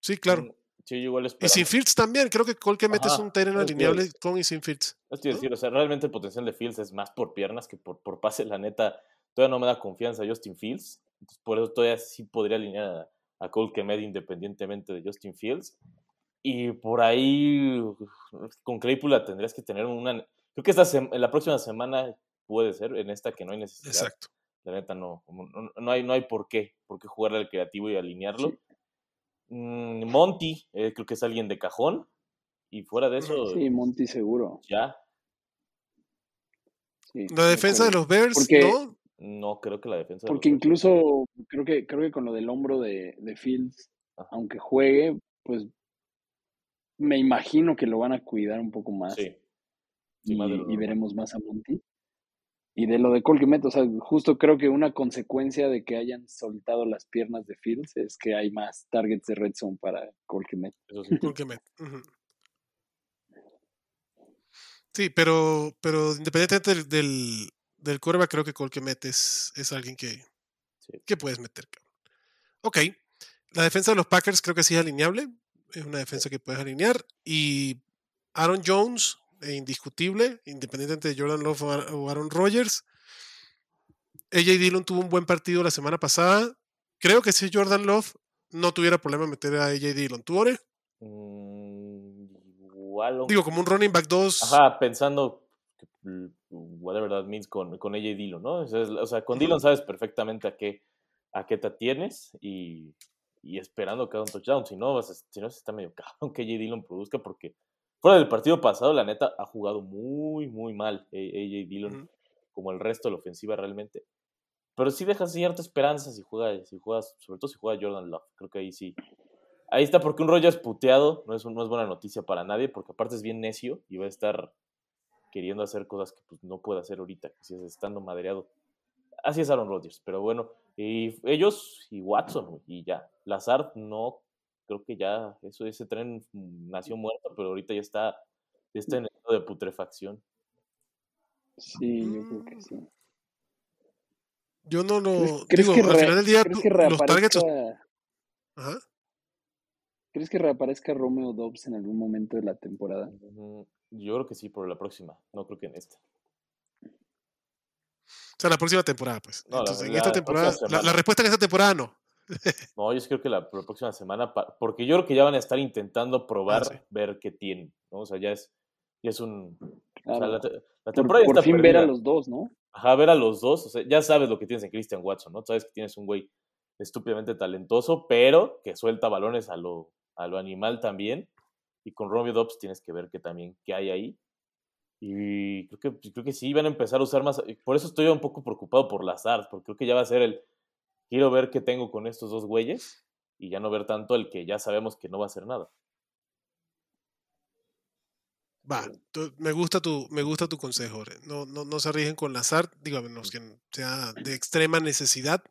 Sí, claro. Sí, igual y sin Fields también. Creo que Colquemet es un terreno alineable con y sin Fields. Es decir, o sea, realmente el potencial de Fields es más por piernas que por, por pase. La neta, todavía no me da confianza Justin Fields. Entonces, por eso todavía sí podría alinear a, a Colquemet independientemente de Justin Fields. Y por ahí, con Claypool la tendrías que tener una... Creo que esta la próxima semana puede ser, en esta que no hay necesidad. Exacto. La neta no, no, hay, no hay por qué, por qué jugarle al creativo y alinearlo. Mm, Monty, eh, creo que es alguien de cajón. Y fuera de eso... Sí, Monty seguro. Ya. la defensa de los Bears, ¿no? No, creo que la defensa. Porque incluso creo que creo que con lo del hombro de, de Fields, aunque juegue, pues me imagino que lo van a cuidar un poco más. Sí. y, veremos más a Monty. Y de lo de Colquimet, o sea, justo creo que una consecuencia de que hayan soltado las piernas de Fields es que hay más targets de red zone para Colquimet. Sí, pero, pero independientemente del, del, del curva, creo que Colquimet es, es alguien que, que puedes meter. Ok. La defensa de los Packers creo que sí es alineable es una defensa que puedes alinear. Y Aaron Jones, e indiscutible, independientemente de Jordan Love o Aaron Rodgers. AJ Dillon tuvo un buen partido la semana pasada. Creo que si Jordan Love no tuviera problema meter a AJ Dillon. ¿Tú, Ore? Mm, igual. Digo, como un running back 2. Ajá, pensando mm, whatever that means con, con AJ Dillon, ¿no? O sea, con Dillon sabes perfectamente a qué, a qué te tienes y y esperando que haga un touchdown. Si no, si no, se está medio cabrón que AJ Dillon produzca porque fuera del partido pasado, la neta, ha jugado muy, muy mal AJ Dillon, como el resto de la ofensiva realmente. Pero sí deja cierta esperanza si juega, si juegas, sobre todo si juega Jordan Love. Creo que ahí sí. Ahí está, porque un es puteado no es, no es buena noticia para nadie, porque aparte es bien necio y va a estar queriendo hacer cosas que pues, no puede hacer ahorita, que si es estando madreado. Así es Aaron Rodgers, pero bueno, y ellos y Watson, y ya. Lazard no, creo que ya, eso, ese tren nació muerto, pero ahorita ya está, ya está en estado de putrefacción. Sí, yo creo que sí. Yo no lo. ¿Crees, digo, que al final del día, ¿crees que los targets. Ajá. ¿Crees que reaparezca Romeo Dobbs en algún momento de la temporada? Yo creo que sí, por la próxima. No creo que en esta. O sea, la próxima temporada, pues. Entonces, en esta temporada, la, respuesta en esta temporada no. No, yo creo que la, próxima semana, porque yo creo que ya van a estar intentando probar, ah, ver qué tienen, ¿no? O sea, ya es, ya es un... O sea, la, temporada por, por fin ver a los dos, ¿no? Ajá, ver a los dos, o sea, ya sabes lo que tienes en Christian Watson, ¿no? Sabes que tienes un güey estúpidamente talentoso, pero que suelta balones a lo, a lo animal también. Y con Romeo Dobbs tienes que ver que también qué hay ahí. Y creo que, creo que sí van a empezar a usar más. Por eso estoy un poco preocupado por las arts, porque creo que ya va a ser el. Quiero ver qué tengo con estos dos güeyes y ya no ver tanto el que ya sabemos que no va a hacer nada. Va, me gusta tu, me gusta tu consejo. No, no, no se arriesguen con Lazard, digo, a menos que sea de extrema necesidad.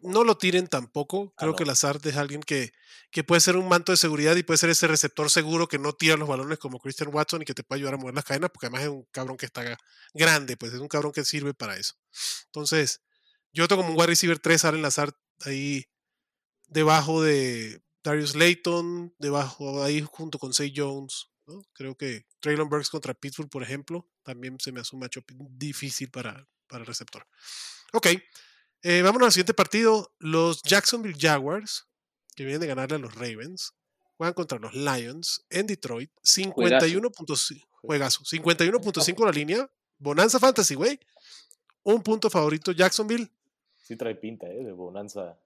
No lo tiren tampoco. Ah, Creo que Lazard es alguien que, que puede ser un manto de seguridad y puede ser ese receptor seguro que no tira los balones como Christian Watson y que te puede ayudar a mover las cadenas, porque además es un cabrón que está grande, pues es un cabrón que sirve para eso. Entonces, yo tengo como un wide receiver 3, Allen Lazard ahí debajo de Darius Layton, debajo ahí junto con Say Jones. Creo que Traylon Burks contra Pittsburgh, por ejemplo, también se me hace un matchup difícil para, para el receptor. Ok, eh, vámonos al siguiente partido. Los Jacksonville Jaguars, que vienen de ganarle a los Ravens, juegan contra los Lions en Detroit. 51.5 juegazo. 51.5 la línea. Bonanza Fantasy, güey. Un punto favorito Jacksonville. Sí trae pinta, ¿eh? De Bonanza.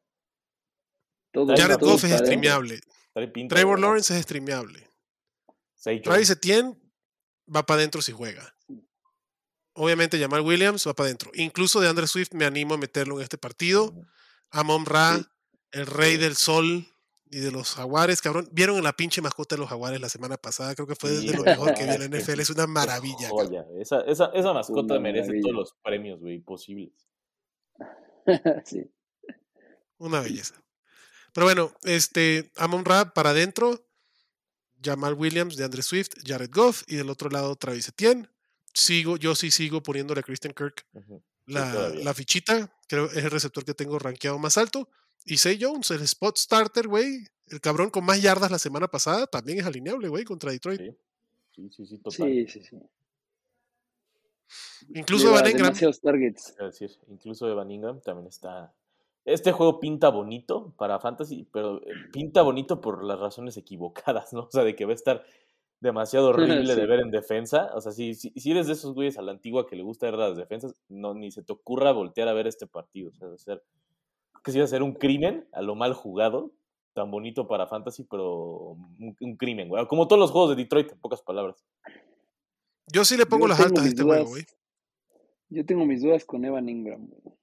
Jared Goff es streameable. Trevor Lawrence es streameable. Travis Etienne va para adentro si juega. Obviamente Jamal Williams va para adentro. Incluso de Andre Swift me animo a meterlo en este partido. Amon Ra, el rey del sol y de los jaguares, cabrón. Vieron en la pinche mascota de los jaguares la semana pasada. Creo que fue de lo mejor que vi en la NFL. Es una maravilla. Esa, esa, esa, mascota merece todos los premios, güey, posibles. sí. Una belleza. Pero bueno, este, Amon Ra para adentro. Jamal Williams de Andre Swift, Jared Goff y del otro lado Travis Etienne. Sigo, yo sí sigo poniéndole a Christian Kirk la, fichita, creo es el receptor que tengo rankeado más alto. Y Say Jones, el spot starter, güey, el cabrón con más yardas la semana pasada, también es alineable, güey, contra Detroit. Sí, sí, sí, total. Sí, sí, sí. Incluso Evan Ingram. Targets. incluso Evan Ingram también está este juego pinta bonito para Fantasy, pero eh, pinta bonito por las razones equivocadas, ¿no? O sea, de que va a estar demasiado horrible de ver en defensa. O sea, si, si, eres de esos güeyes a la antigua que le gusta ver las defensas, no, ni se te ocurra voltear a ver este partido. O sea, va a ser, que sí va a ser un crimen a lo mal jugado, tan bonito para Fantasy, pero un, crimen, güey. Como todos los juegos de Detroit, en pocas palabras. Yo sí le pongo las altas a este juego, güey. Yo tengo mis dudas con Evan Ingram, güey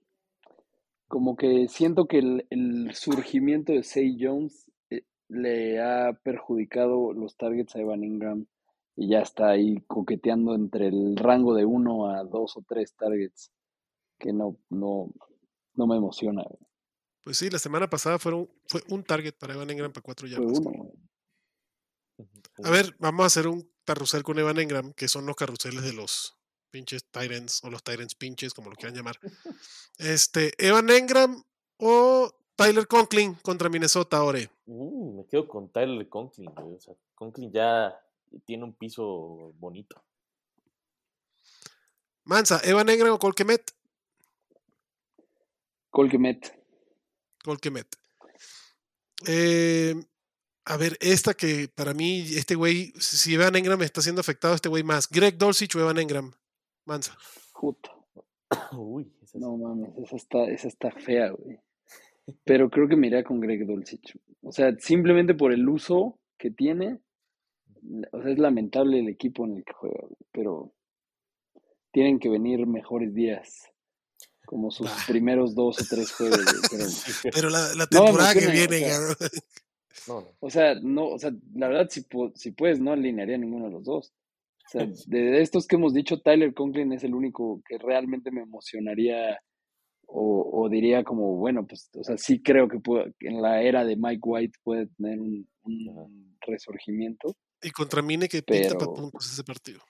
como que siento que el, surgimiento de Say Jones eh, le ha perjudicado los targets a Evan Ingram y ya está ahí coqueteando entre el rango de uno a dos o tres targets que no, no, no me emociona. Pues sí, la semana pasada fueron, fue un target para Evan Ingram para cuatro yardas. a ver, vamos a hacer un carrusel con Evan Ingram, que son los carruseles de los pinches Tyrants o los Tyrants pinches, como lo quieran llamar. Este, Evan Engram o Tyler Conklin contra Minnesota, Ore. Uh, me quedo con Tyler Conklin, O sea, Conklin ya tiene un piso bonito. Mansa, Evan Engram o Colquemet. Colquemet. Colquemet. Eh, a ver, esta que para mí, este güey, si Evan Engram está siendo afectado, este güey más. Greg Dulcich o Evan Engram. Mansa. Puta. Uy, no mames, esa está, esa está fea, güey. Pero creo que me iría con Greg Dulcich. O sea, simplemente por el uso que tiene, o sea, es lamentable el equipo en el que juega, pero tienen que venir mejores días. Como sus primeros dos o tres juegos. Pero, la, temporada que viene, o sea, no, o sea, la verdad, si, si puedes, no alinearía ninguno de los dos. O sea, de estos que hemos dicho, Tyler Conklin es el único que realmente me emocionaría o, diría como, bueno, pues, o sea, sí creo que en la era de Mike White puede tener un, resurgimiento. Y contra Mine que pinta para puntos ese partido.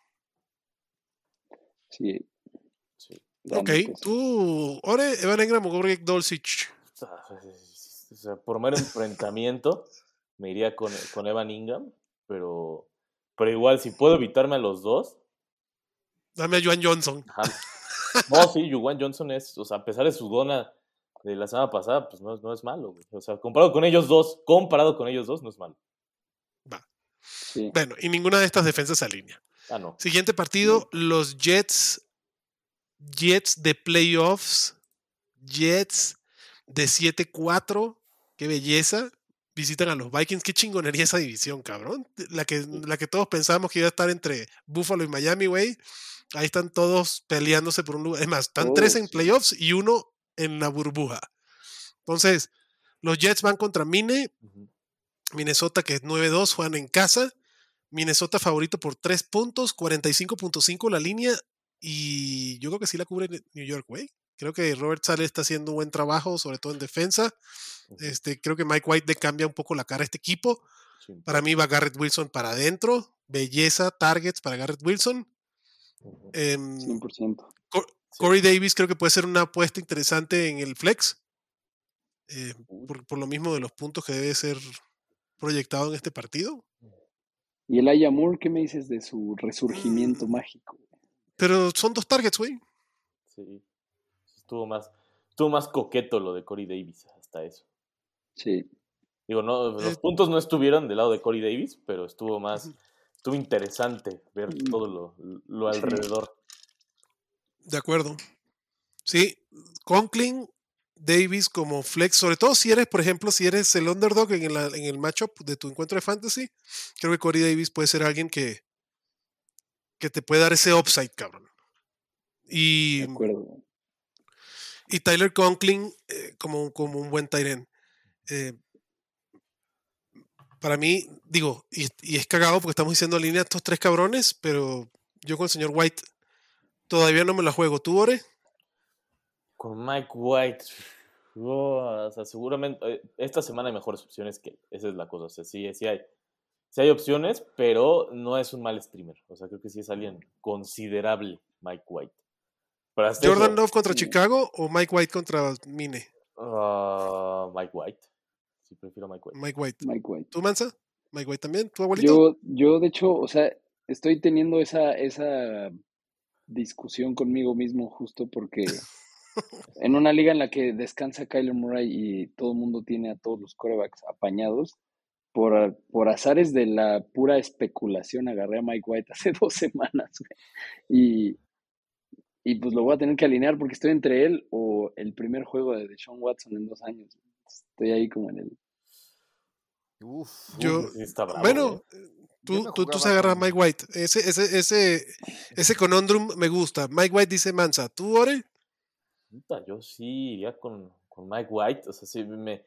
Sí. sí. Ok, tú, Ore, Evan Engram o Greg Dolcich. O sea, por mero enfrentamiento me iría con, con Evan Ingram, pero pero igual, si puedo evitarme a los dos. Dame a Juan Johnson. No, sí, Juan Johnson es, o sea, a pesar de su dona de la semana pasada, pues no, no es malo. O sea, comparado con ellos dos, comparado con ellos dos, no es malo. Va. Bueno, y ninguna de estas defensas se alinea. Ah, no. Siguiente partido, los Jets. Jets de playoffs. Jets de 7-4. Qué belleza visitan a los Vikings. Qué chingonería esa división, cabrón. La que, la que todos pensábamos que iba a estar entre Buffalo y Miami, güey. Ahí están todos peleándose por un lugar. Es más, están tres en playoffs y uno en la burbuja. Entonces, los Jets van contra Mine. Minnesota, que es 9-2, juegan en casa. Minnesota favorito por 3 puntos, 45.5 la línea. Y yo creo que sí la cubre New York, güey. Creo que Robert Sale está haciendo un buen trabajo, sobre todo en defensa. Este, creo que Mike White le cambia un poco la cara a este equipo. Para mí va Garrett Wilson para adentro. Belleza, targets para Garrett Wilson. 100%. Em, Corey Davis creo que puede ser una apuesta interesante en el flex. Eh, por, lo mismo de los puntos que debe ser proyectado en este partido. ¿Y el Ayamur qué me dices de su resurgimiento mm. mágico? Pero son dos targets, güey. Sí. Estuvo más, estuvo más coqueto lo de Corey Davis, hasta eso. Sí. Digo, no, los eh, puntos no estuvieron del lado de Corey Davis, pero estuvo más, estuvo interesante ver mm. todo lo, alrededor. De acuerdo. Sí, Conklin, Davis como flex, sobre todo si eres, por ejemplo, si eres el underdog en el, en el matchup de tu encuentro de fantasy, creo que Corey Davis puede ser alguien que, que te puede dar ese upside, cabrón. Y, de acuerdo. Y Tyler Conklin eh, como, como un buen Tyren. Eh, para mí, digo, y, es cagado porque estamos diciendo en línea estos tres cabrones, pero yo con el señor White todavía no me la juego. ¿Tú, Ore? Con Mike White. o sea, seguramente eh, esta semana hay mejores opciones que esa es la cosa. O sea, sí, sí hay, sí hay opciones, pero no es un mal streamer. O sea, creo que sí es alguien considerable, Mike White. ¿Jordan Love contra Chicago o Mike White contra Mine? Uh, Mike White. Sí, prefiero Mike White. Mike White. Mike White. ¿Tú, Mansa? Mike White también, ¿tu abuelito? Yo, yo de hecho, o sea, estoy teniendo esa, esa discusión conmigo mismo justo porque en una liga en la que descansa Kyler Murray y todo el mundo tiene a todos los corebacks apañados, por, por azares de la pura especulación agarré a Mike White hace dos semanas y, y pues lo voy a tener que alinear porque estoy entre él o el primer juego de Sean Watson en dos años. Estoy ahí como en el... Uf, yo, bueno, ¿eh? Tú, tú, tú se agarras a Mike White. Ese, ese, ese, ese conundrum me gusta. Mike White dice Mansa. ¿Tú, Ore? Yo sí iría con, con Mike White. O sea, sí me.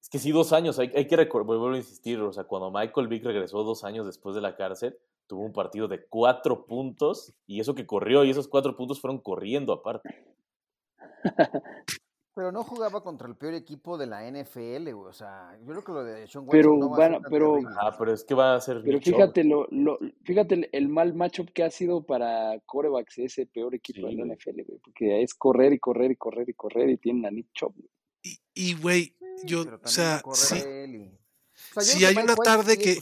Es que sí, dos años. Hay, hay que recordar, vuelvo a insistir. O sea, cuando Michael Vick regresó dos años después de la cárcel, tuvo un partido de cuatro puntos. Y eso que corrió, y esos cuatro puntos fueron corriendo aparte. Pero no jugaba contra el peor equipo de la NFL, güey. O sea, yo creo que lo de Sean Watson pero, no va a ser pero, Ah, pero es que va a ser. Pero fíjate, lo, lo, fíjate el, mal matchup que ha sido para corebacks ese peor equipo de la NFL, güey. Porque es correr y correr y correr y correr y tienen a Nick Chop. Y, güey, yo, o sea, si, si hay una tarde que.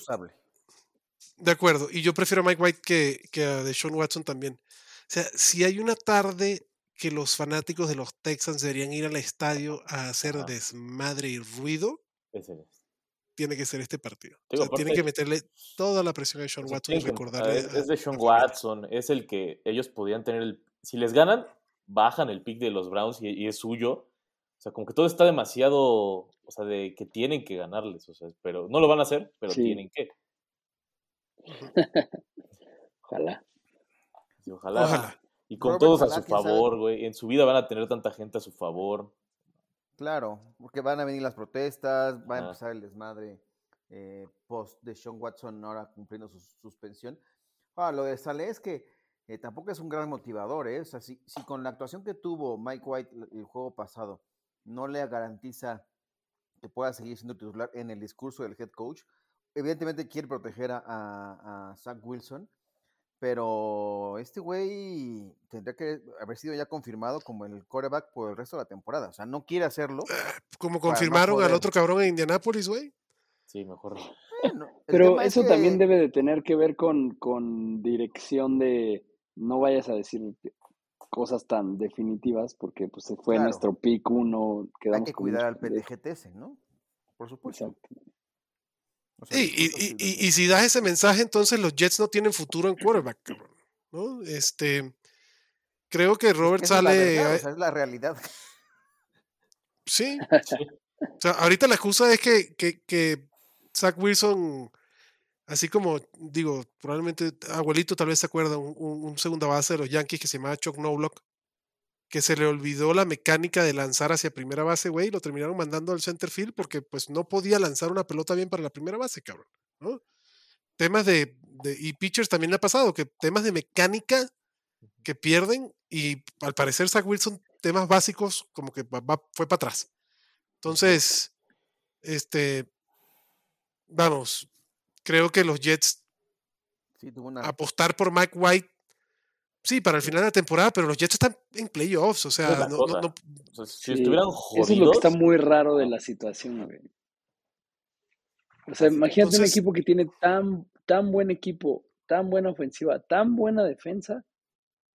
De acuerdo, y yo prefiero a Mike White que, que a Deshaun Watson también. O sea, si hay una tarde que los fanáticos de los Texans deberían ir al estadio a hacer desmadre y ruido, tiene que ser este partido. tienen que meterle toda la presión a Sean Watson y recordarle. Es, de Sean Watson, es el que ellos podían tener. El, si les ganan, bajan el pick de los Browns y, es suyo. O sea, como que todo está demasiado. O sea, de que tienen que ganarles. O sea, pero no lo van a hacer, pero tienen que. ojalá. ojalá. Ojalá. Y con todos a su favor, güey. En su vida van a tener tanta gente a su favor. Claro, porque van a venir las protestas, va a empezar el desmadre eh, post de Sean Watson ahora cumpliendo su suspensión. Ahora, lo de Saleh es que eh, tampoco es un gran motivador, ¿eh? O sea, si, si, con la actuación que tuvo Mike White el juego pasado no le garantiza que pueda seguir siendo titular en el discurso del head coach, evidentemente quiere proteger a, a Zach Wilson pero este güey tendría que haber sido ya confirmado como el quarterback por el resto de la temporada. O sea, no quiere hacerlo. Ah, como confirmaron al otro cabrón en Indianapolis, güey. Sí, mejor. pero eso también debe de tener que ver con, con dirección de no vayas a decir cosas tan definitivas porque pues se fue nuestro pick uno. Hay que cuidar al PDGTS, ¿no? Por supuesto. Exacto y, si das ese mensaje, entonces los Jets no tienen futuro en quarterback, ¿no? Este, creo que Robert sale. Es la, realidad. Sí. O sea, ahorita la excusa es que, que, Zach Wilson, así como digo, probablemente abuelito tal vez se acuerda, un, un, segunda base de los Yankees que se llamaba Chuck Noblock, que se le olvidó la mecánica de lanzar hacia primera base, güey, y lo terminaron mandando al center field porque pues no podía lanzar una pelota bien para la primera base, cabrón, ¿no? temas de, y pitchers también le ha pasado, que temas de mecánica que pierden y al parecer Zach Wilson temas básicos como que fue para atrás. Entonces, este, vamos, creo que los Jets apostar por Mike White, sí, para el final de la temporada, pero los Jets están en playoffs, o sea, no, si estuvieran jodidos, Eso es lo que está muy raro de la situación, O sea, imagínate un equipo que tiene tan, tan buen equipo, tan buena ofensiva, tan buena defensa,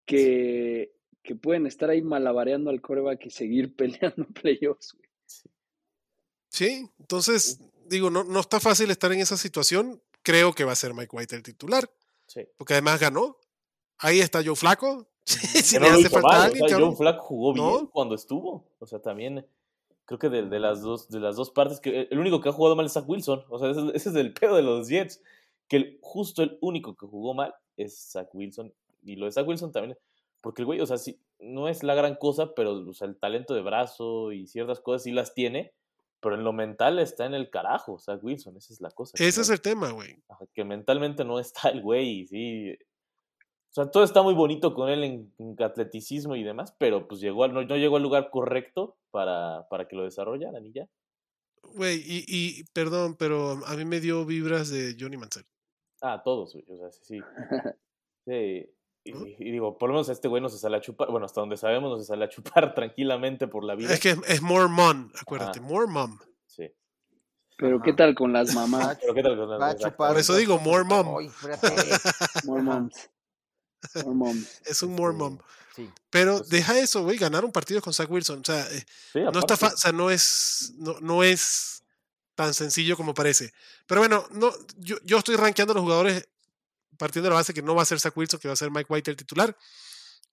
que, que pueden estar ahí malabareando al coreback y seguir peleando playoffs, Sí, entonces, digo, no, no está fácil estar en esa situación. Creo que va a ser Mike White el titular. Sí. Porque además ganó. Ahí está Joe Flaco. si le hace falta alguien, Joe Flaco jugó bien cuando estuvo. O sea, también creo que de, de, las dos, de las dos partes, que el único que ha jugado mal es Zach Wilson. O sea, ese, es el pedo de los Jets. Que justo el único que jugó mal es Zach Wilson. Y lo de Zach Wilson también. Porque el güey, o sea, sí, no es la gran cosa, pero o sea, el talento de brazo y ciertas cosas sí las tiene pero en lo mental está en el carajo, o sea, Wilson, esa es la cosa. Ese es el tema, güey. Que mentalmente no está el güey, sí. O sea, todo está muy bonito con él en, atleticismo y demás, pero pues llegó no, llegó al lugar correcto para, para que lo desarrollaran y ya. Güey, y, y, perdón, pero a mí me dio vibras de Johnny Mansell. Ah, todos, güey, o sea, sí. Sí. Y, digo, por lo menos este güey no se sale a chupar, bueno, hasta donde sabemos no se sale a chupar tranquilamente por la vida. Es que es, more mom, acuérdate, more mom. Sí. Pero qué tal con las mamás. Pero qué tal con las mamás. Por eso digo more mom. more moms. Es un more mom. Sí. Pero pues deja eso, güey, ganar un partido con Zach Wilson. O sea, eh, no está o sea, no es, no, no es tan sencillo como parece. Pero bueno, no, yo, yo estoy rankeando a los jugadores partiendo de la base que no va a ser Zach Wilson, que va a ser Mike White el titular.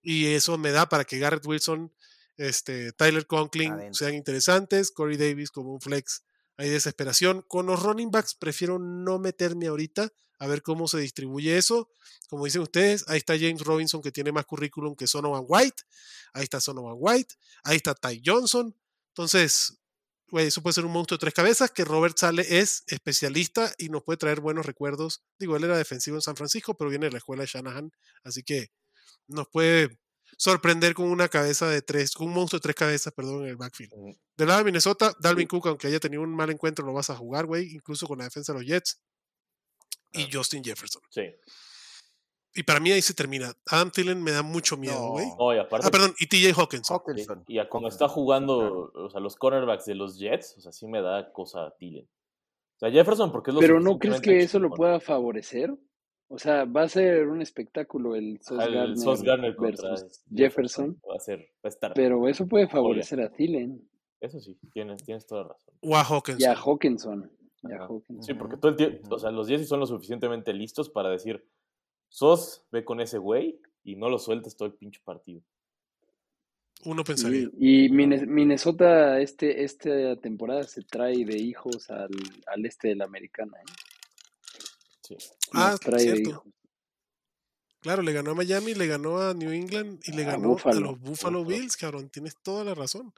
Y eso me da para que Garrett Wilson, este, Tyler Conklin sean interesantes, Corey Davis como un flex. Hay desesperación. Con los running backs prefiero no meterme ahorita a ver cómo se distribuye eso. Como dicen ustedes, ahí está James Robinson que tiene más currículum que Sonovan White. Ahí está Sonovan White. Ahí está Ty Johnson. Entonces, eso puede ser un monstruo de tres cabezas, que Robert Sale es especialista y nos puede traer buenos recuerdos. Digo, él era defensivo en San Francisco, pero viene de la escuela de Shanahan, así que nos puede sorprender con una cabeza de tres, con un monstruo de tres cabezas, perdón, en el backfield. Del lado de Minnesota, Dalvin Cook, aunque haya tenido un mal encuentro, lo vas a jugar, güey, incluso con la defensa de los Jets. Y Justin Jefferson. Sí. Y para mí ahí se termina. Adam Thielen me da mucho miedo, güey. ah, perdón, y TJ Hawkinson. Y, a como está jugando, o sea, los cornerbacks de los Jets, o sea, sí me da cosa Thielen. O sea, Jefferson, porque es lo Pero no crees que eso lo pueda favorecer? O sea, va a ser un espectáculo el Sos Garner, versus Jefferson. Va a ser, va a estar. Pero eso puede favorecer a Thielen. Eso sí, tienes, tienes toda razón. O a Hawkinson. Y a Hawkinson. Sí, porque todo el tiempo, o sea, los Jets son lo suficientemente listos para decir, Sos ve con ese güey y no lo sueltes todo el pinche partido. Uno pensaría. Y, Minnesota este, esta temporada se trae de hijos al, este de la americana. ¿eh? Sí. Ah, cierto. Claro, le ganó a Miami, le ganó a New England y le ganó a los Buffalo Bills, cabrón. Tienes toda la razón.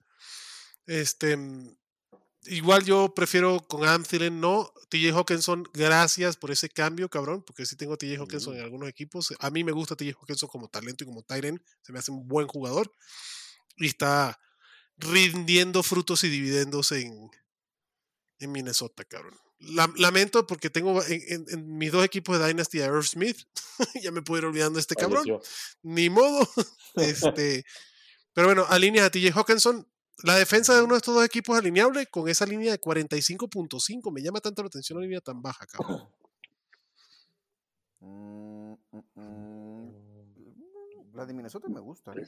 Este, igual yo prefiero con Adam Thielen, no. TJ Hawkinson, gracias por ese cambio, cabrón, porque sí tengo a TJ Hawkinson en algunos equipos. A mí me gusta TJ Hawkinson como talento y como Tyren, se me hace un buen jugador. Y está rindiendo frutos y dividendos en, en Minnesota, cabrón. lamento porque tengo en, mis dos equipos de Dynasty a Smith. ya me puedo ir olvidando de este cabrón. Ni modo. este, pero bueno, alinea a TJ Hawkinson. La defensa de uno de estos dos equipos es alineable con esa línea de 45.5. Me llama tanto la atención la línea tan baja, cabrón. Mm, mm, mm. La de Minnesota me gusta. ¿eh?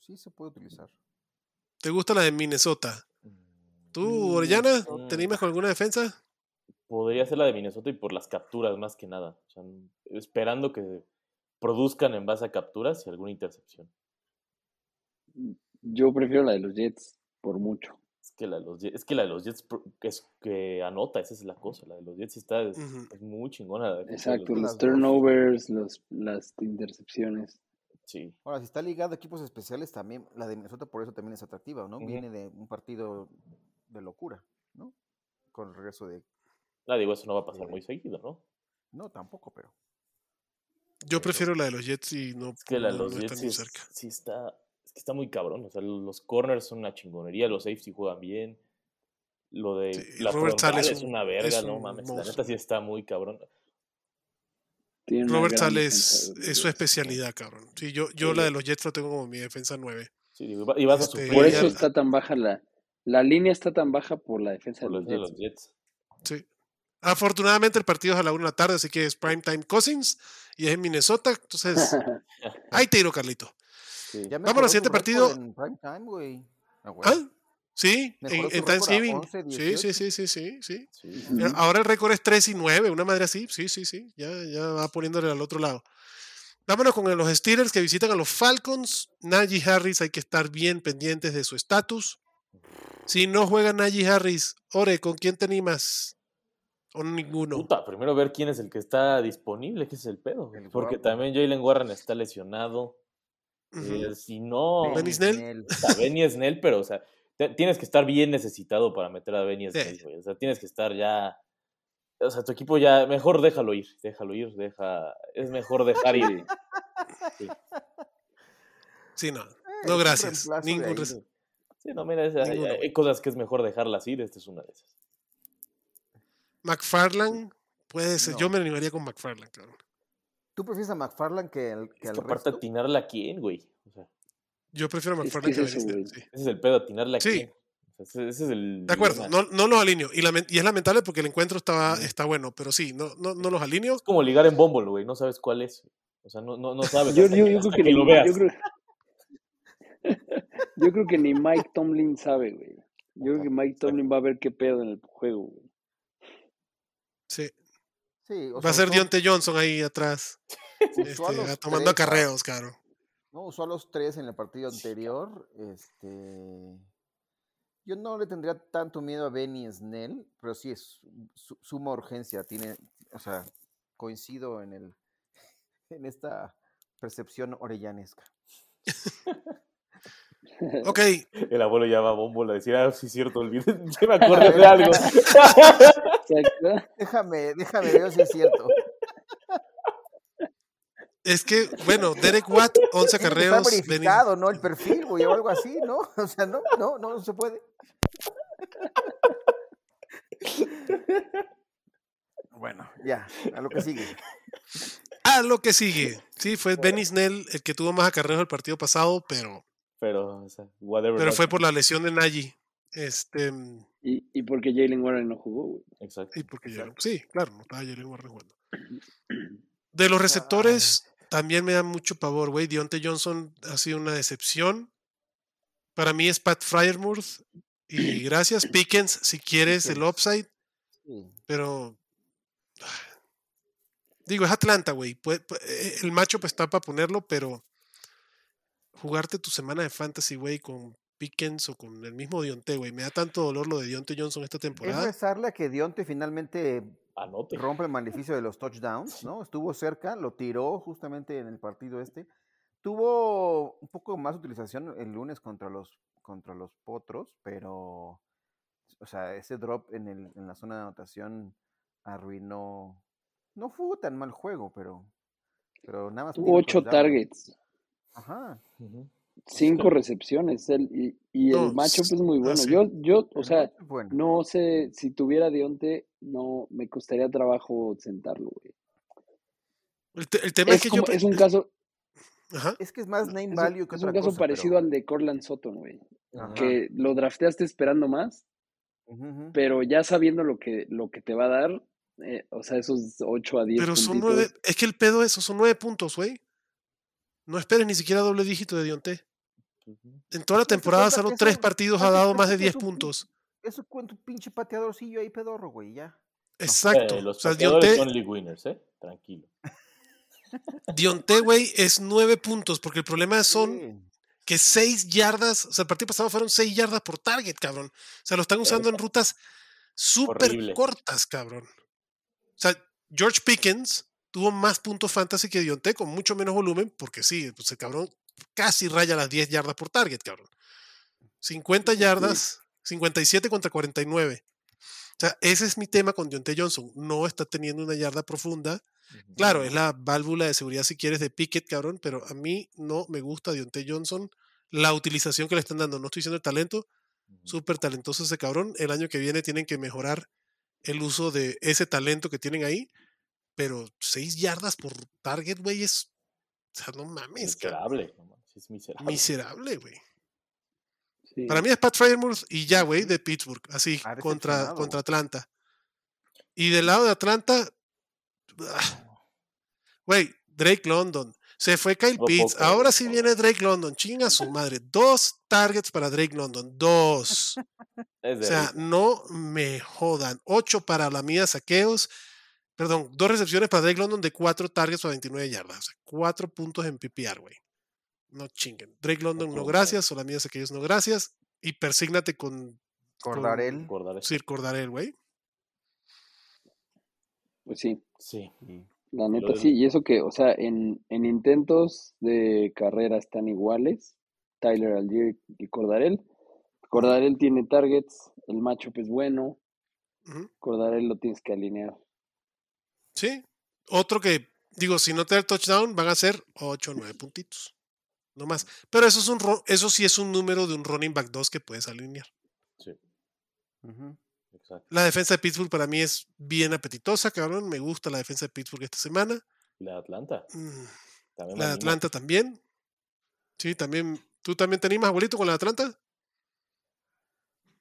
Sí se puede utilizar. ¿Te gusta la de Minnesota? ¿Tú, Orellana, te animas con alguna defensa? Podría ser la de Minnesota y por las capturas más que nada. esperando que produzcan en base a capturas y alguna intercepción. Yo prefiero la de los Jets por mucho. Es que la de los Jets, es que, la de los Jets es que anota, esa es la cosa. La de los Jets está, es, muy chingona. Exacto, los, turnovers, los, las intercepciones. Sí. Ahora, si está ligado a equipos especiales, también la de Minnesota por eso también es atractiva, ¿no? Viene de un partido de locura, ¿no? Con el regreso de. Ah, digo, eso no va a pasar muy seguido, ¿no? No, tampoco, pero. Yo prefiero la de los Jets y no. Es que la de no- los no está Jets muy sí, cerca. sí está, es que está muy cabrón. O sea, los corners son una chingonería, los safety juegan bien. Lo de Sí, la Robert es, es un- una verga, es no mames. La neta sí está muy cabrón. Robert gran Sale defensa es, su especialidad, cabrón. Sí, yo, yo Sí. la de los Jets lo tengo como mi defensa 9. Sí, digo, y vas Este, sufrir Por eso está tan baja la. La línea está tan baja por la defensa por de los de Jets. los Jets. Sí. Afortunadamente el partido es a la 1 de la tarde, así que es Primetime Cousins y es en Minnesota. Entonces, ahí te tiro, Carlito. Sí. Ya Vamos al siguiente partido. récord En prime time, güey. Ah, güey. ¿Ah? Sí, en, en Thanksgiving. 11, Sí, sí, 18. sí, sí, sí, sí. Sí. Ujú. Ahora el récord es 3 y 9, una madre así. Sí, sí, sí. Ya, ya va poniéndole al otro lado. Vámonos con los Steelers que visitan a los Falcons. Najee Harris, hay que estar bien pendientes de su estatus. Si no juega Najee Harris, Ore, ¿con quién te animas? O ninguno. Puta, primero ver quién es el que está disponible, que es el pedo. El Porque guapo. también Jalen Warren está lesionado. Eh, si no, Benny Snell. Benny Snell, pero, o sea, tienes que estar bien necesitado para meter a Benny Sí. Snell, güey. O sea, tienes que estar ya. O sea, tu equipo ya. Mejor déjalo ir, déjalo ir, deja. Es mejor dejar ir. Sí, Sí, no. Eh, No, gracias. Ningún Sí, no, mira, es- hay, cosas que es mejor dejarlas ir. Esta es una de esas. McFarland, puede ser. Yo me animaría con McFarland, cabrón. ¿Tú prefieres a McFarland que, al- que Es al aparte resto? atinarle a quién, güey. O sea, Yo prefiero a Es que McFarland es que, sí. ese es el pedo, atinarle a Sí. quién. Ese, ese es el. De acuerdo, no, no los alineo. Y, es lamentable porque el encuentro estaba, está bueno, pero sí, no, no, no los alineo. Es como ligar en Bumble, güey. No sabes cuál es. O sea, no, no, no sabes. Yo, yo, que- yo hasta creo que, que lo ni, veas. yo, creo, yo creo que ni Mike Tomlin sabe, güey. Yo creo que Mike Tomlin va a ver qué pedo en el juego, güey. Sí. Sí, o Va a ser Dionte Johnson ahí atrás, a este, los tomando acarreos, caro. No, usó a los tres en el partido anterior. Este. Yo no le tendría tanto miedo a Benny Snell, pero sí es su- suma urgencia. Tiene, o sea, coincido en el en esta percepción orellanesca. Ok, El abuelo ya va a Bumble a decir, ah, sí, es cierto, olvidé. Ya me acordé de algo. Déjame, déjame ver si es cierto. es que, bueno, Derek Watt, 11 Tiene que estar acarreos. Benny- verificado, ¿no? El perfil, güey, o algo así, ¿no? O sea, no, no, no, no se puede. Bueno, ya, a lo que sigue. Ah, lo que sigue. Sí, fue Benny Snell el que tuvo más acarreos el partido pasado, pero, Pero, o sea, whatever. pero fue por la lesión de Najee. Este, Y, y porque Jalen Warren no jugó, güey. Exacto. y porque ya, sí, claro, no estaba Jalen Warren jugando. De los receptores, también me da mucho pavor, güey. Dionte Johnson ha sido una decepción. Para mí es Pat Fryermuth. Y gracias, Pickens, si quieres el upside, pero. Digo, es Atlanta, güey. Eh, El macho pues está para ponerlo, pero jugarte tu semana de fantasy, güey, con Pickens o con el mismo Dionte, güey. Me da tanto dolor lo de Dionte Johnson esta Es temporada. rezarle a que Dionte finalmente Anote. rompe el maleficio de los touchdowns, ¿no? Estuvo cerca, lo tiró justamente en el partido este. Tuvo un poco más utilización el lunes contra los, contra los potros, pero, o sea, ese drop en, el, en la zona de anotación arruinó. No fue tan mal juego, pero, pero nada más. Tuvo ocho targets, Ajá. Cinco recepciones. Él, y, y No, el matchup s- es muy bueno. sí. Yo, yo, o sea, bueno. no sé, si tuviera Dionte, no me costaría trabajo sentarlo, güey. El, te- el tema es, Es, que como, yo. es un caso, Ajá. Es que es más name es value que es un caso cosa, parecido pero- al de Corland Sutton, güey. Ajá. Que lo drafteaste esperando más, pero ya sabiendo lo que, lo que te va a dar, eh, o sea, esos 8 a 10 Pero son nueve. Es que el pedo es eso, son nueve puntos, güey. No esperes ni siquiera doble dígito de Dionte. En toda la temporada, solo tres partidos ha dado más de que 10 es un pin- puntos. Eso cuenta un pinche pateadorcillo ahí pedorro, güey, ya. Exacto. Eh, los o sea, Dionte, son league winners, ¿eh? Tranquilo. Dionte, güey, es nueve puntos, porque el problema son Sí. que seis yardas, o sea, el partido pasado fueron seis yardas por target, cabrón. O sea, lo están usando en rutas súper cortas, cabrón. O sea, George Pickens tuvo más puntos fantasy que Dionte con mucho menos volumen, porque sí, pues el cabrón casi raya las 10 yardas por target, cabrón. 50 yardas, 57 contra 49. O sea, ese es mi tema con Deontay Johnson. No está teniendo una yarda profunda. Claro, es la válvula de seguridad si quieres de Pickett, cabrón, pero a mí no me gusta Deontay Johnson. La utilización que le están dando, no estoy diciendo el talento, súper talentoso ese cabrón. El año que viene tienen que mejorar el uso de ese talento que tienen ahí, pero seis yardas por target, güey, es. O sea, no mames. Miserable, es miserable. Miserable, güey. Para mí es Pat Fryermuth y ya, güey, de Pittsburgh, así, contra, contra Atlanta. Y del lado de Atlanta, ah, güey, Drake London. Se fue Kyle Pitts. Ahora sí viene Drake London. Chinga su madre. Dos targets para Drake London. Dos. o sea, no me jodan. Ocho para la mía saqueos. Perdón, dos recepciones para Drake London de cuatro targets para 29 yardas. O sea, cuatro puntos en PPR, güey. No chinguen. Drake London, no gracias. O la mía saqueos, no gracias. Y persígnate con. Cordarel. Sí, Cordarel, güey. Pues sí. Sí. La neta sí, y eso que, o sea, en, en intentos de carrera están iguales, Tyler Algier y Cordarel. Cordarel tiene targets, el matchup es bueno, Cordarel lo tienes que alinear. Sí, otro que, digo, si no te da el touchdown, van a ser 8 o 9 puntitos, no más. Pero eso, es un, eso sí es un número de un running back 2 que puedes alinear. Sí. La defensa de Pittsburgh para mí es bien apetitosa, cabrón. Me gusta la defensa de Pittsburgh esta semana. La de Atlanta. Mm, la de Atlanta también. Sí, también. ¿Tú también te animas, abuelito, con la de Atlanta?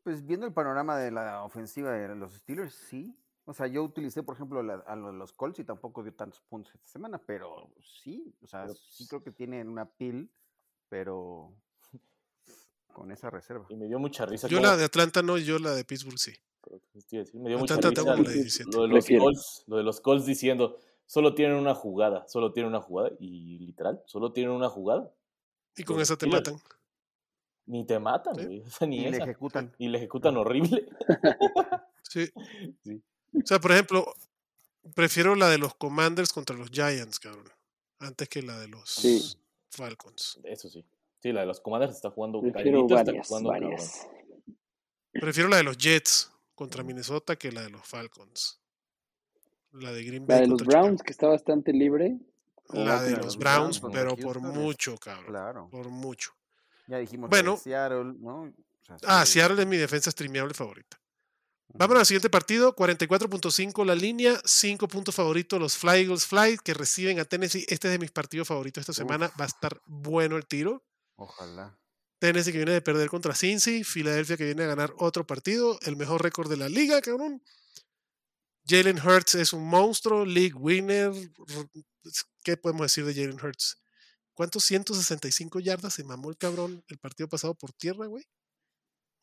Pues viendo el panorama de la ofensiva de los Steelers, sí. O sea, yo utilicé, por ejemplo, a los Colts y tampoco dio tantos puntos esta semana, pero sí, o sea, sí creo que tienen una pill, pero con esa reserva. Y me dio mucha risa. Yo la de Atlanta no, yo la de Pittsburgh sí. Me dio mucha risa lo, de los Colts, lo de los Colts diciendo, solo tienen una jugada, solo tienen una jugada, y literal, solo tienen una jugada. Y con esa te matan. Ni te matan, ni y le ejecutan. Y le ejecutan horrible. sí. O sea, por ejemplo, prefiero la de los Commanders contra los Giants, cabrón. Antes que la de los Falcons. Eso sí. Sí, la de los Commanders está jugando Prefiero varias, varias. Prefiero la de los Jets contra Minnesota que la de los Falcons. La de Green Bay. La de los Browns, que está bastante libre. La de los Browns, pero por mucho, cabrón. Claro. Por mucho. Ya dijimos bueno, Seattle, ¿no? ah, Seattle es mi defensa streameable favorita. Vamos al siguiente partido, 44.5 la línea, 5 puntos favoritos los Fly Eagles Fly que reciben a Tennessee. Este es de mis partidos favoritos esta semana, va a estar bueno el tiro. Ojalá. Tennessee que viene de perder contra Cincy, Filadelfia que viene a ganar otro partido, el mejor récord de la liga, cabrón. Jalen Hurts es un monstruo, league winner. ¿Qué podemos decir de Jalen Hurts? ¿Cuántos 165 yardas se mamó el cabrón el partido pasado por tierra, güey?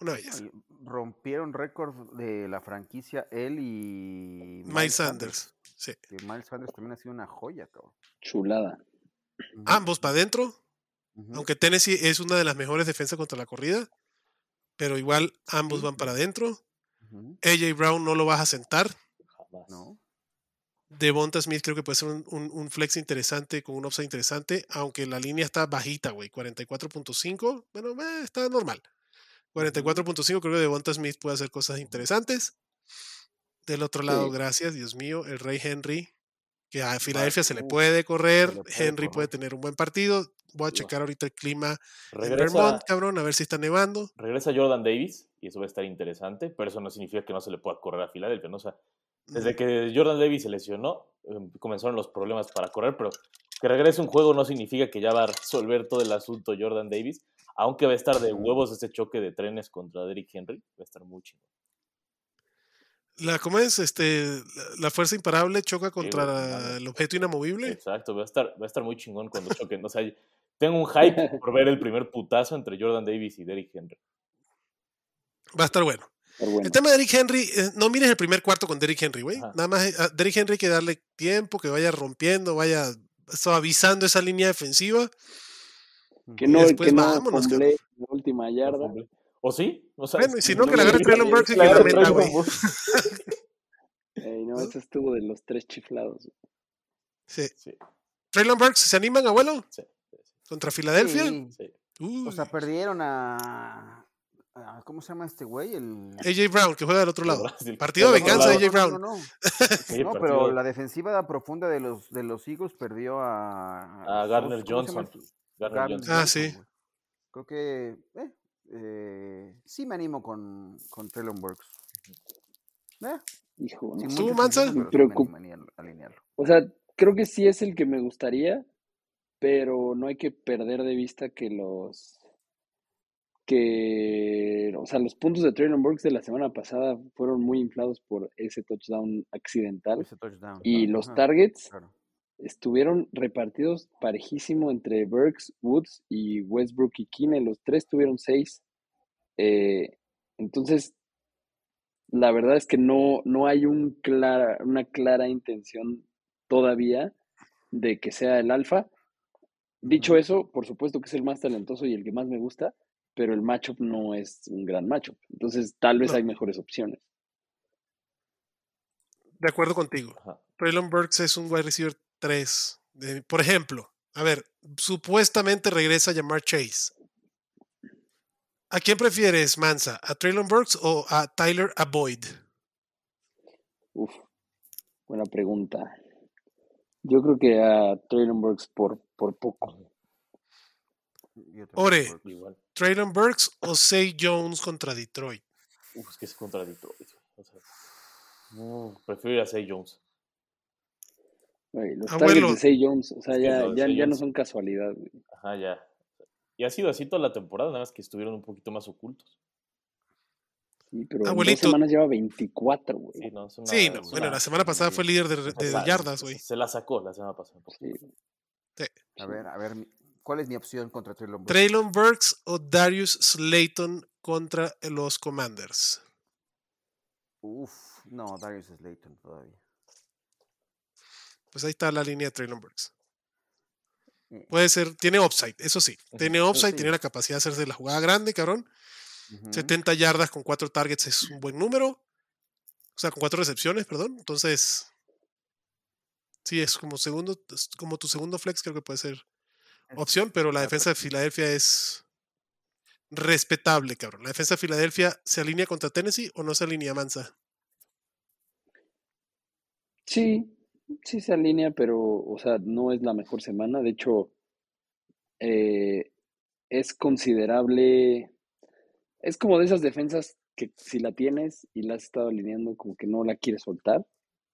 Una belleza. Rompieron récord de la franquicia él y Miles Sanders. Sí. Miles Sanders también ha sido una joya, cabrón. Chulada. Ambos para adentro. Aunque Tennessee es una de las mejores defensas contra la corrida, pero igual ambos van para adentro. AJ Brown no lo vas a sentar. No. Devonta Smith creo que puede ser un, flex interesante con un upside interesante, aunque la línea está bajita, güey, 44.5. Bueno, eh, está normal. 44.5 creo que Devonta Smith puede hacer cosas interesantes. Del otro lado, gracias, Dios mío, el Rey Henry, que a Filadelfia se le puede correr, Henry puede tener un buen partido. Voy a checar ahorita el clima en Vermont, cabrón, a ver si está nevando. Regresa Jordan Davis y eso va a estar interesante, pero eso no significa que no se le pueda correr a Filadelfia, ¿no? O sea, desde que Jordan Davis se lesionó, em, comenzaron los problemas para correr, pero que regrese un juego no significa que ya va a resolver todo el asunto Jordan Davis, aunque va a estar de huevos ese choque de trenes contra Derrick Henry, va a estar muy chido. La, ¿Cómo es? Este, la fuerza imparable choca contra el objeto inamovible. Exacto, va a estar, va a estar muy chingón cuando choquen. O sea, tengo un hype por ver el primer putazo entre Jordan Davis y Derrick Henry. Va a estar bueno. El tema de Derrick Henry, eh, no mires el primer cuarto con Derrick Henry, güey. Nada más a eh, Derrick Henry hay que darle tiempo, que vaya rompiendo, vaya suavizando esa línea defensiva. Que no, que no vámonos, la última yarda. ¿O sí? O sea, bueno, y si no, que la agarre Traylon Burks y que la meta, güey. no, ese estuvo de los tres chiflados. Sí. sí. ¿Traylon Burks se animan, abuelo? Sí. ¿Contra Filadelfia? Sí. O sea, perdieron a, ¿Cómo se llama este güey? El... AJ Brown, que juega del otro lado. Partido de venganza de AJ Brown. No, no, no. pero la defensiva profunda de los, de los Eagles perdió a... A Garner Johnson. Ah, sí. Creo que eh, eh, sí me animo con, con Traylon Burks. Eh, Hijo, no. ¿Tú, Mansa? Me preocupa. O sea, creo que sí es el que me gustaría, pero no hay que perder de vista que los que, o sea, los puntos de Traylon Burks de la semana pasada fueron muy inflados por ese touchdown accidental. y los targets estuvieron repartidos parejísimo entre Burks, Woods y Westbrook y Kine. Los tres tuvieron seis. Eh, entonces, la verdad es que no, no hay un clara, una clara intención todavía de que sea el alfa. Dicho eso, por supuesto que es el más talentoso y el que más me gusta, pero el matchup no es un gran matchup. Entonces, tal vez hay mejores opciones. De acuerdo contigo. Traylon Burks es un wide receiver 3. por ejemplo, a ver, supuestamente regresa a llamar Chase. ¿A quién prefieres, Mansa? ¿A Traylon Burks o a Tyler Aboyd? Uf, buena pregunta. Yo creo que a Traylon Burks por, por poco. Ore, Traylon Burks o Say Jones contra Detroit. Uf, es que es contra Detroit. prefiero ir a Say Jones. Los targets de Say Jones, o sea, ya, ya, no son casualidad. Ajá, ya. Y ha sido así toda la temporada, nada más que estuvieron un poquito más ocultos. Sí, pero en dos semanas lleva 24, güey. Sí, no, sí bueno, la semana pasada fue líder de, de yardas, güey. Se la sacó la semana pasada. Sí. A ver, a ver, ¿Cuál es mi opción contra Traylon Burks? Traylon Burks o Darius Slayton contra los Commanders. Uf, no, Darius Slayton todavía. Pues ahí está la línea de Traylon Burks. Eh. Puede ser, tiene upside, eso sí. Tiene upside, tiene la capacidad de hacerse la jugada grande, cabrón. 70 yardas con 4 targets es un buen número. O sea, con 4 recepciones, perdón. Entonces, sí, es como segundo, como tu segundo flex, creo que puede ser opción, pero la defensa de Filadelfia es respetable, cabrón. ¿La defensa de Filadelfia se alinea contra Tennessee o no se alinea Mansa? Sí, sí se alinea, pero, o sea, no es la mejor semana. De hecho, eh, es considerable. Es como de esas defensas que si la tienes y la has estado alineando, como que no la quieres soltar.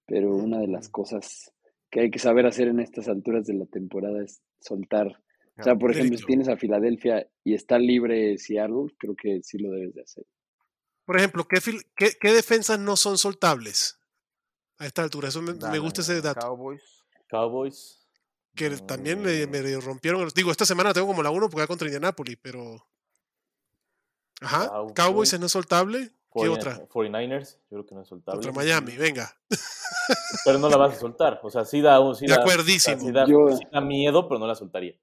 Pero una de las cosas que hay que saber hacer en estas alturas de la temporada es soltar o sea, por ejemplo, si tienes a Filadelfia y está libre Seattle, creo que sí lo debes de hacer. Por ejemplo, ¿qué, qué, defensas no son soltables a esta altura? Eso me, gusta ese dato. Cowboys. Cowboys. Que también me, me, rompieron. Digo, esta semana tengo como la 1 porque va contra Indianapolis, pero. Ajá. Cowboys, es no soltable. ¿Qué otra? 49ers, yo creo que no es soltable. Contra Miami, venga. Pero no la vas a soltar. O sea, sí da, sí da, sí da miedo, pero no la soltaría.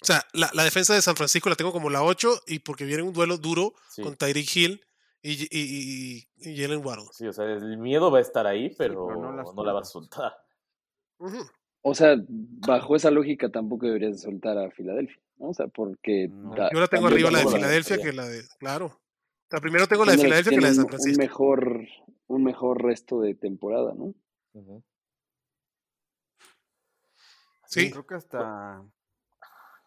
O sea, la, la, defensa de San Francisco la tengo como la 8 y porque viene un duelo duro con Tyreek Hill y, y, y, Jalen Waddle. Sí, o sea, el miedo va a estar ahí, pero, no, la vas a soltar. O sea, bajo esa lógica tampoco deberías soltar a Filadelfia, ¿no? O sea, porque... Yo la tengo arriba la de Filadelfia que la de... Claro. O sea, primero tengo la de Filadelfia que la de San Francisco. Un mejor, un mejor resto de temporada, ¿no? Sí. Creo que hasta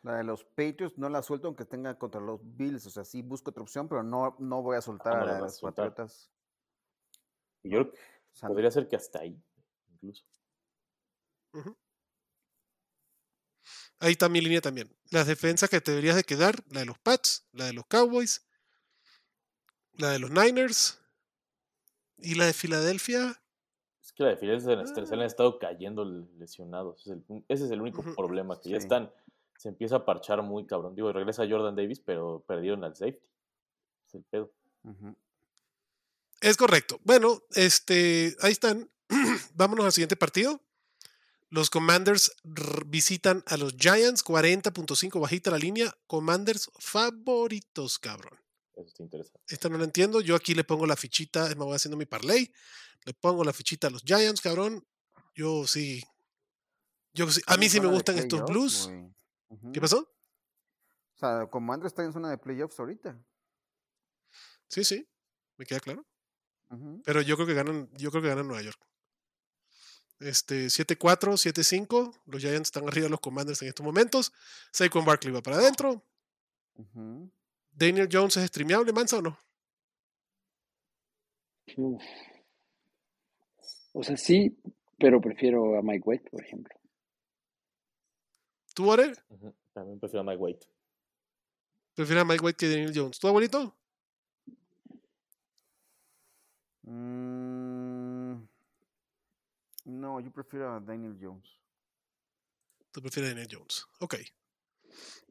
la de los Patriots no la suelto aunque tenga contra los Bills. O sea, sí busco otra opción, pero no, no voy a soltar ah, a los Patriotas. Yo podría ser que hasta ahí, incluso. Ahí está mi línea también. Las defensas que te deberías de quedar, la de los Pats, la de los Cowboys, la de los Niners y la de Filadelfia. Es que la de Filadelfia se han ah. estado cayendo lesionados. Ese es el, único problema, que ya están se empieza a parchar muy cabrón. Digo, regresa Jordan Davis, pero perdieron al safety. Es el pedo. Es correcto. Bueno, este, ahí están. Vámonos al siguiente partido. Los Commanders visitan a los Giants, 40.5 bajita la línea. Commanders favoritos, cabrón. Eso está interesante. Esta no la entiendo. Yo aquí le pongo la fichita, me voy haciendo mi parlay. Le pongo la fichita a los Giants, cabrón. Yo sí. Yo sí. A mí sí me gustan estos Blues. ¿Qué pasó? O sea, Commander está en zona de playoffs ahorita. Sí, sí, me queda claro. Pero yo creo que ganan, yo creo que ganan Nueva York. Este, 7-4, 7-5. Los Giants están arriba de los Commanders en estos momentos. Saquon Barkley va para adentro. Daniel Jones es streameable, Mansa o no? O sea, sí, pero prefiero a Mike White, por ejemplo. ¿Tú, Warren? También prefiero a Mike White. Prefiero a Mike White que Daniel Jones. ¿Tu abuelito? Mm, no, yo prefiero a Daniel Jones. Tú prefieres a Daniel Jones. Ok.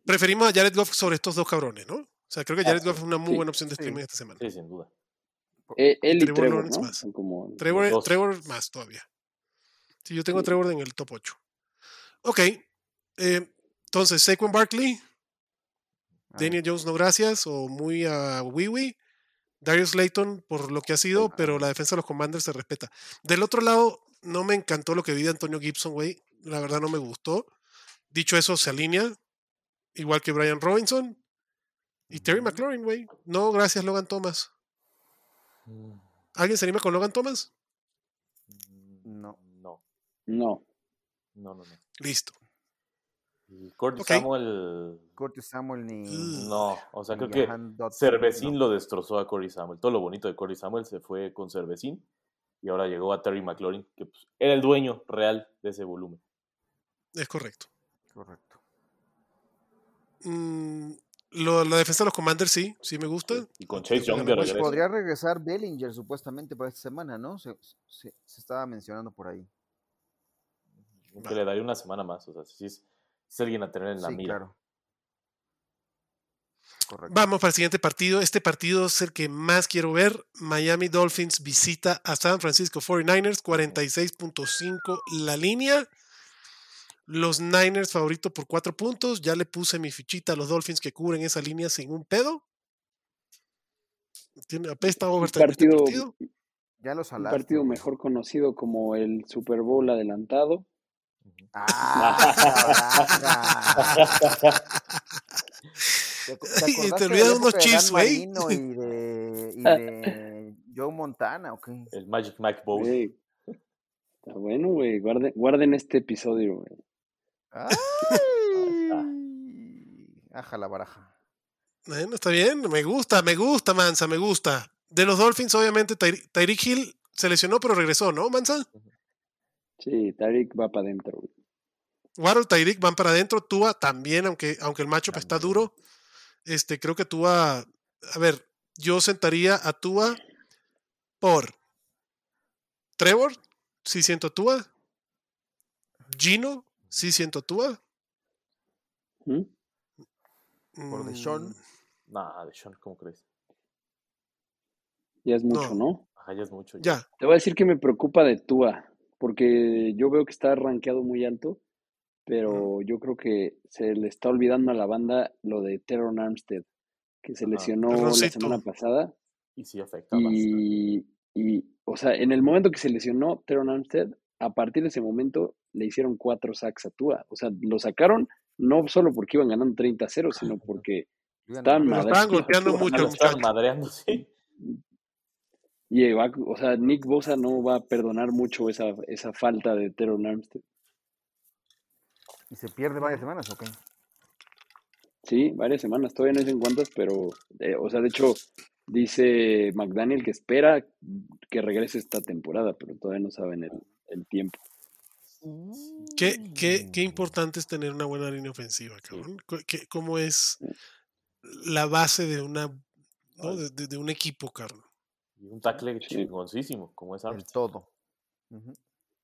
Preferimos a Jared Goff sobre estos dos cabrones, ¿no? O sea, creo que Jared Goff es una muy buena opción de streaming esta semana. Sí, sin duda. Eh, él y Trevor, ¿no? más. Trevor, Trevor, más todavía. Sí, yo tengo a Trevor en el top 8. Ok. Eh, entonces, Saquon Barkley, Daniel Jones, no gracias, o muy a Wiwi. Darius Layton por lo que ha sido, pero la defensa de los Commanders se respeta. Del otro lado, no me encantó lo que vi de Antonio Gibson, güey. La verdad no me gustó. Dicho eso, se alinea. Igual que Brian Robinson. Y Terry McLaurin, güey. No, gracias, Logan Thomas. Mm. ¿Alguien se anima con Logan Thomas? No. No. No. No, no, no. Listo. Y Curtis Samuel. Curtis Samuel ni. No, o sea, creo que Cervecín lo destrozó a Curtis Samuel. Todo lo bonito de Curtis Samuel se fue con Cervecín y ahora llegó a Terry McLaurin, que pues, era el dueño real de ese volumen. Es correcto. Correcto. Mm, la defensa de los Commanders sí, sí me gusta. Y con Chase Young pues Podría regresar Bellinger supuestamente para esta semana, ¿no? Se, estaba mencionando por ahí. Que le daría una semana más, o sea, si es es alguien a tener en la mira. Claro. Vamos para el siguiente partido. Este partido es el que más quiero ver. Miami Dolphins visita a San Francisco 49ers, 46.5 la línea. Los Niners favorito por 4 puntos. Ya le puse mi fichita a los Dolphins que cubren esa línea sin un pedo. Tiene apesta overtime este partido. Ya lo Un partido mejor conocido como el Super Bowl adelantado. Ah, ¿Te, y te olvidas de unos chips, güey. Y de, y de Joe Montana, ok. El Magic Mike Bowl. Está bueno, güey. Guarden, guarden este episodio, güey. Aja la baraja. Bueno, está bien. Me gusta, me gusta, Mansa, me gusta. De los Dolphins, obviamente, Tyreek Hill se lesionó, pero regresó, ¿no, Mansa? Sí, Tyreek va para adentro. Waddle, Tyreek van para adentro. Tua también, aunque, aunque el matchup está duro. Este, creo que Tua. A ver, yo sentaría a Tua por Trevor, sí siento Tua. Gino, sí siento Tua. ¿Mm? Por Deshaun. Mm. Nah, Deshaun, ¿cómo crees? Ya es mucho, ¿no? Ajá, ya es mucho. Ya. Te voy a decir que me preocupa de Tua, porque yo veo que está rankeado muy alto pero yo creo que se le está olvidando a la banda lo de Teron Armstead, que se lesionó la semana pasada. Y sí afecta y, y, o sea, en el momento que se lesionó Teron Armstead, a partir de ese momento le hicieron cuatro sacks a Tua. O sea, lo sacaron no solo porque iban ganando 30-0, sino porque estaban, estaban golpeando mucho. Estaban madreando, sí. Y o sea, Nick Bosa no va a perdonar mucho esa, esa falta de Teron Armstead. ¿Y se pierde varias semanas o qué? Sí, varias semanas, todavía no dicen cuántas, pero, eh, o sea, de hecho, dice McDaniel que espera que regrese esta temporada, pero todavía no saben el, tiempo. ¿Qué, qué, qué, importante es tener una buena línea ofensiva, cabrón. ¿Cómo es la base de una de, un equipo, cabrón? Y un tackle chingoncísimo, como es El todo.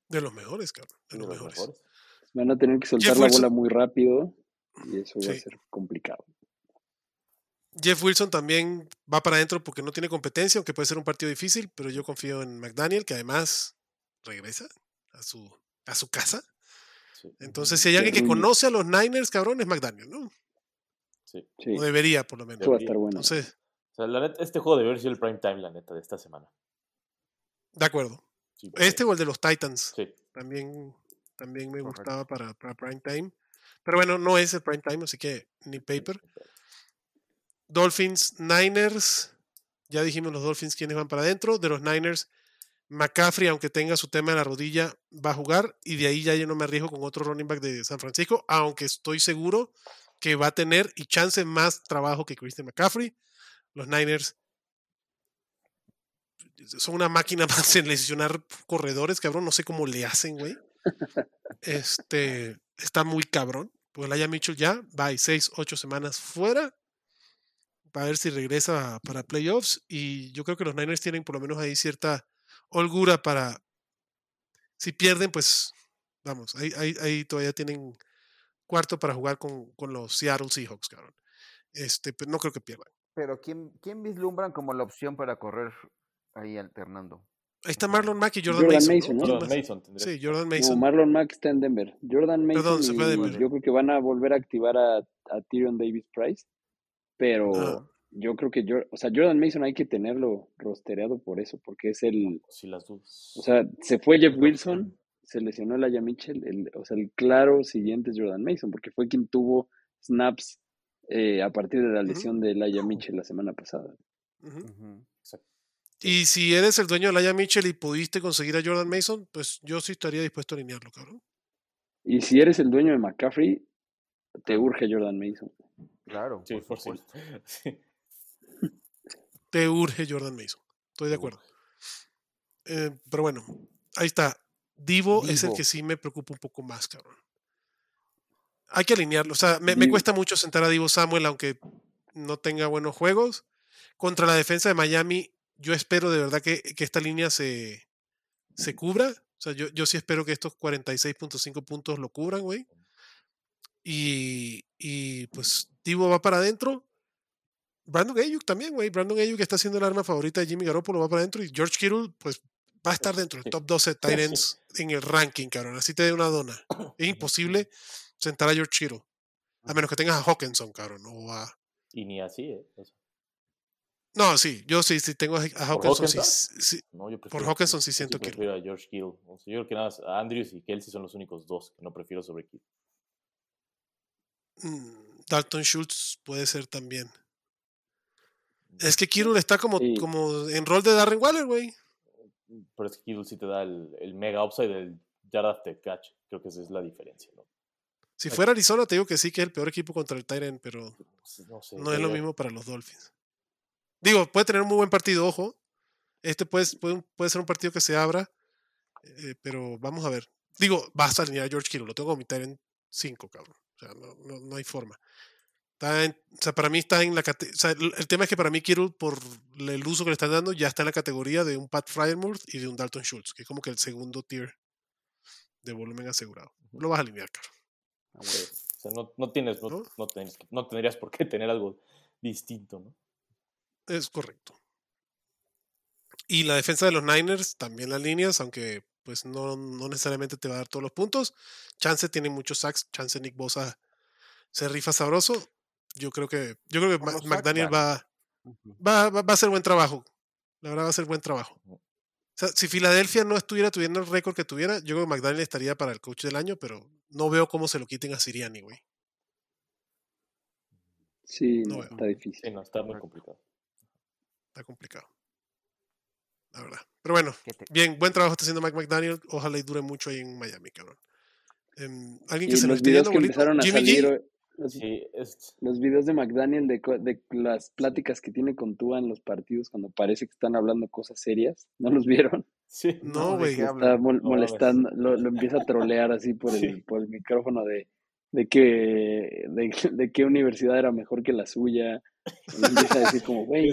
De los mejores, cabrón. De, los, mejores. Van a tener que soltar la bola muy rápido y eso va a ser complicado. Jeff Wilson también va para adentro porque no tiene competencia, aunque puede ser un partido difícil, pero yo confío en McDaniel, que además regresa a su, a su casa. Entonces, si hay alguien que conoce a los Niners, cabrón, es McDaniel, ¿no? Sí. O debería, por lo menos. va a estar bueno. O sea, este juego debe ser el prime time, la neta, de esta semana. De acuerdo. este o el de los Titans. Sí. También también me gustaba para, para, prime time. Pero bueno, no es el prime time, así que ni paper. Dolphins, Niners. Ya dijimos los Dolphins quienes van para adentro. De los Niners, McCaffrey, aunque tenga su tema en la rodilla, va a jugar. Y de ahí ya yo no me arriesgo con otro running back de San Francisco, aunque estoy seguro que va a tener y chance más trabajo que Christian McCaffrey. Los Niners son una máquina más en lesionar corredores, cabrón. No sé cómo le hacen, güey. Este está muy cabrón. Pues Laia Mitchell ya va y seis, ocho semanas fuera. Para ver si regresa para playoffs. Y yo creo que los Niners tienen por lo menos ahí cierta holgura para. Si pierden, pues vamos, ahí, ahí, todavía tienen cuarto para jugar con, con, los Seattle Seahawks, cabrón. Este, pues, no creo que pierdan. Pero ¿quién, ¿quién vislumbran como la opción para correr ahí alternando? Ahí está Marlon Mack y Jordan, Mason. Jordan Mason sí, Jordan Mason. Marlon Mack está en Denver. Jordan Mason. Perdón, se fue Denver. Yo creo que van a volver a activar a, a Tyrion Davis Price. Pero ah. yo creo que o sea, Jordan Mason hay que tenerlo rostereado por eso, porque es el. Sí, las dudas. O sea, se fue Jeff Wilson, se lesionó el Aya Mitchell. El, o sea, el claro siguiente es Jordan Mason, porque fue quien tuvo snaps eh, a partir de la lesión de Aya Mitchell la semana pasada. Y si eres el dueño de Laia Mitchell y pudiste conseguir a Jordan Mason, pues yo sí estaría dispuesto a alinearlo, cabrón. Y si eres el dueño de McCaffrey, te urge Jordan Mason. Claro. Sí, por supuesto. Te urge Jordan Mason. Estoy de acuerdo. Eh, pero bueno, ahí está. Divo, es el que sí me preocupa un poco más, cabrón. Hay que alinearlo. O sea, me, me cuesta mucho sentar a Divo Samuel, aunque no tenga buenos juegos. Contra la defensa de Miami, yo espero de verdad que, esta línea se, se cubra. O sea, yo, yo sí espero que estos 46.5 puntos lo cubran, güey. Y, y pues Tibo va para adentro. Brandon Ayuk también, güey. Brandon Ayuk está siendo el arma favorita de Jimmy Garoppolo, va para adentro. Y George Kittle, pues va a estar dentro del top 12 Titans en el ranking, cabrón. Así te dé una dona. Es imposible sentar a George Kittle. A menos que tengas a Hawkinson, cabrón. O a... Y ni así, ¿eh? No, sí, yo sí, sí tengo a Hawkinson. Sí, por Hawkinson sí siento que. Prefiero a George Kittle. yo creo que nada más Andrews y Kelsey son los únicos dos que no prefiero sobre Kittle. Mm, Dalton Schultz puede ser también. Es que Kittle está como, como en rol de Darren Waller, güey. Pero es que Kittle sí te da el, mega upside del yard after catch. Creo que esa es la diferencia. Si fuera Arizona, te digo que sí, que es el peor equipo contra el Tyrant, pero no es lo mismo para los Dolphins. Digo, puede tener un muy buen partido, ojo. Este puede, puede, ser un partido que se abra, eh, pero vamos a ver. Digo, vas a alinear a George Kittle, lo tengo que omitir en 5, cabrón. O sea, no, no, hay forma. Está o sea, para mí está en la o sea, el, tema es que para mí Kittle, por el uso que le están dando, ya está en la categoría de un Pat Fryermuth y de un Dalton Schultz, que es como que el segundo tier de volumen asegurado. Lo vas a alinear, caro. Ah, o sea, no, no tienes, no, ¿No? no tendrías por qué tener algo distinto, ¿no? Es correcto. Y la defensa de los Niners, también las líneas, aunque pues no, no, necesariamente te va a dar todos los puntos. Chance tiene muchos sacks, Chance Nick Bosa se rifa sabroso. Yo creo que, yo creo que McDaniel va, va, va, a hacer buen trabajo. La verdad va a hacer buen trabajo. O sea, si Filadelfia no estuviera tuviendo el récord que tuviera, yo creo que McDaniel estaría para el coach del año, pero no veo cómo se lo quiten a Siriani, güey. Sí, no, está difícil. Sí, no, está muy complicado. Está complicado. La verdad. Pero bueno, bien, buen trabajo está haciendo Mike McDaniel. Ojalá y dure mucho ahí en Miami, cabrón. Em, alguien que se los videos que empezaron a salir, los, los, videos de McDaniel de, de, las pláticas que tiene con Tua en los partidos cuando parece que están hablando cosas serias, ¿no los vieron? Sí. No, güey. Está molestando, lo, lo, empieza a trolear así por el, por el micrófono de, de que de, qué universidad era mejor que la suya. Y empieza a decir como, güey,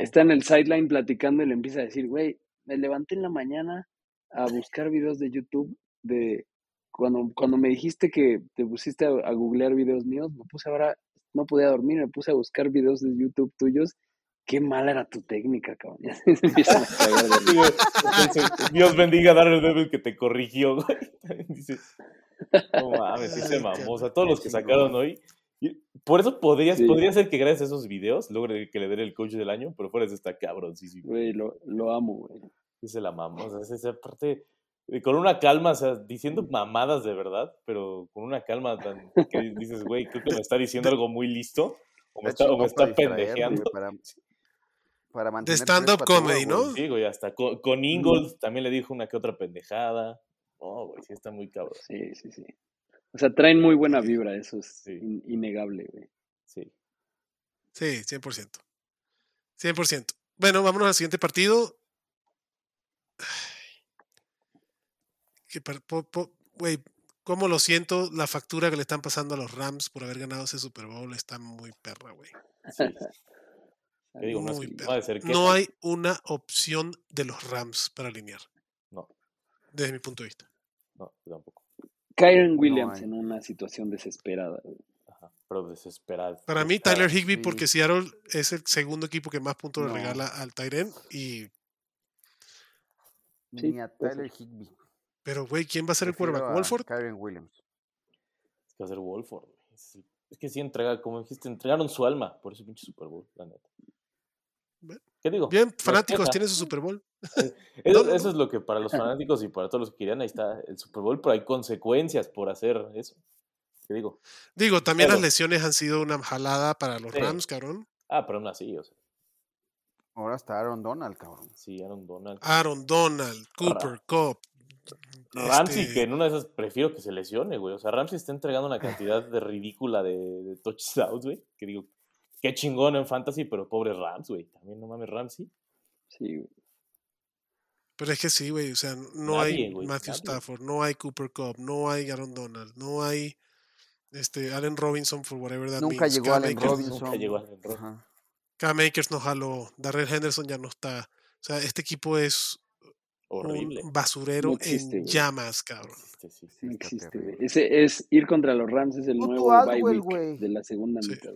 está en el sideline platicando y le empieza a decir, güey, me levanté en la mañana a buscar videos de YouTube de cuando, cuando me dijiste que te pusiste a, googlear videos míos, me puse ahora, no podía dormir, me puse a buscar videos de YouTube tuyos. Qué mala era tu técnica, cabrón. Dios bendiga a Daredevil que te corrigió, güey. Dice, no mames, sí se mamó. O sea, todos los que sacaron hoy. por eso podrías, podría ser que gracias a esos videos logre que le den el coach del año, pero fuera de sí, sí. Güey, lo, lo amo, güey. Sí se la mamó. O sea, esa parte con una calma, o sea, diciendo mamadas de verdad, pero con una calma tan que dices, güey, creo que me está diciendo algo muy listo o me está, o me está pendejeando. Para, para De stand-up comedy. ¿no? Sí, güey, hasta con, con Ingold también le dijo una que otra pendejada. No, güey, sí está muy cabrón. Sí, sí, sí. O sea, traen muy buena vibra, eso es Sí. in- innegable, güey. Sí. Sí, 100%. 100%. Bueno, vámonos al siguiente partido. Que Güey, cómo lo siento, la factura que le están pasando a los Rams por haber ganado ese Super Bowl está muy perra, güey. sí. ¿Qué digo? No, es- Muy no perra. ha de ser que No hay una opción de los Rams para alinear, No, desde mi punto de vista. no, yo tampoco. Kyron Williams en una situación desesperada. güey. Ajá, pero desesperado. Para mí. Tyler Higby, sí. porque Seattle es el segundo equipo que más puntos le regala al Tyren. Y, Sí, Ni a puede Tyler. Higby. Pero, güey, ¿quién va a ser el quarterback? ¿Wolford? Kyren Williams. Es que va a ser Wolford, güey. Es, es que sí entrega, como dijiste, entregaron su alma por ese pinche Super Bowl, la neta. ¿Qué digo? Bien, fanáticos, queja. tiene su Super Bowl. Eso, No, no, eso no. es lo que para los fanáticos y para todos los que querían, ahí está el Super Bowl, pero hay consecuencias por hacer eso. ¿Qué digo? Digo, también las lesiones han sido una jalada para los Sí. Rams, cabrón. Ah, pero aún así, o sea, Ahora está Aaron Donald, cabrón. sí, Aaron Donald. Aaron Donald, Cooper, Cobb. Ramsey, este, que en una de esas prefiero que se lesione, güey. O sea, Ramsey está entregando una cantidad de ridícula de, de touchdowns, güey. Que digo, qué chingón en fantasy, pero pobre Rams, güey. También no mames, Ramsey. Sí, güey. Pero es que sí, güey. O sea, no Nadie, hay Matthew nadie. Stafford, no hay Cooper Cobb, no hay Aaron Donald, no hay este Allen Robinson, for whatever that Nunca means. llegó Cam Allen Akers- Robinson. Nunca llegó Allen Robinson. Ajá. Cam Akers no jaló, Darrell Henderson ya no está. O sea, este equipo es Horrible. un basurero No existe, en güey. llamas, cabrón. Sí. Sí, No existe, güey. Ese es ir contra los Rams, es el Tutu nuevo bye week güey. de la segunda Sí. mitad.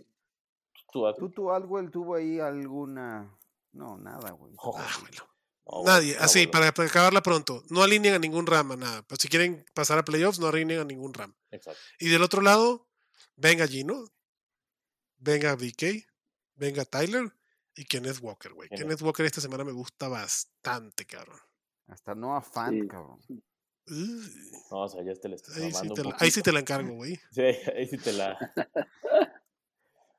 Tú, Tutu Aldwell tuvo ahí alguna. No, nada, güey. Oh, Ah, bueno. no, güey, Nadie, así, para, para acabarla pronto. No alineen a ningún Ram, a nada. Pues si quieren pasar a playoffs, no alineen a ningún Ram. Exacto. Y del otro lado, venga Gino, venga BK, venga Tyler y Kenneth Walker, güey. Kenneth Walker esta semana me gusta bastante, cabrón. Hasta no afán, Sí. cabrón. No, o sea, ya te la estás ahí, sí te la, ahí sí te la encargo, güey. Sí, ahí sí te la,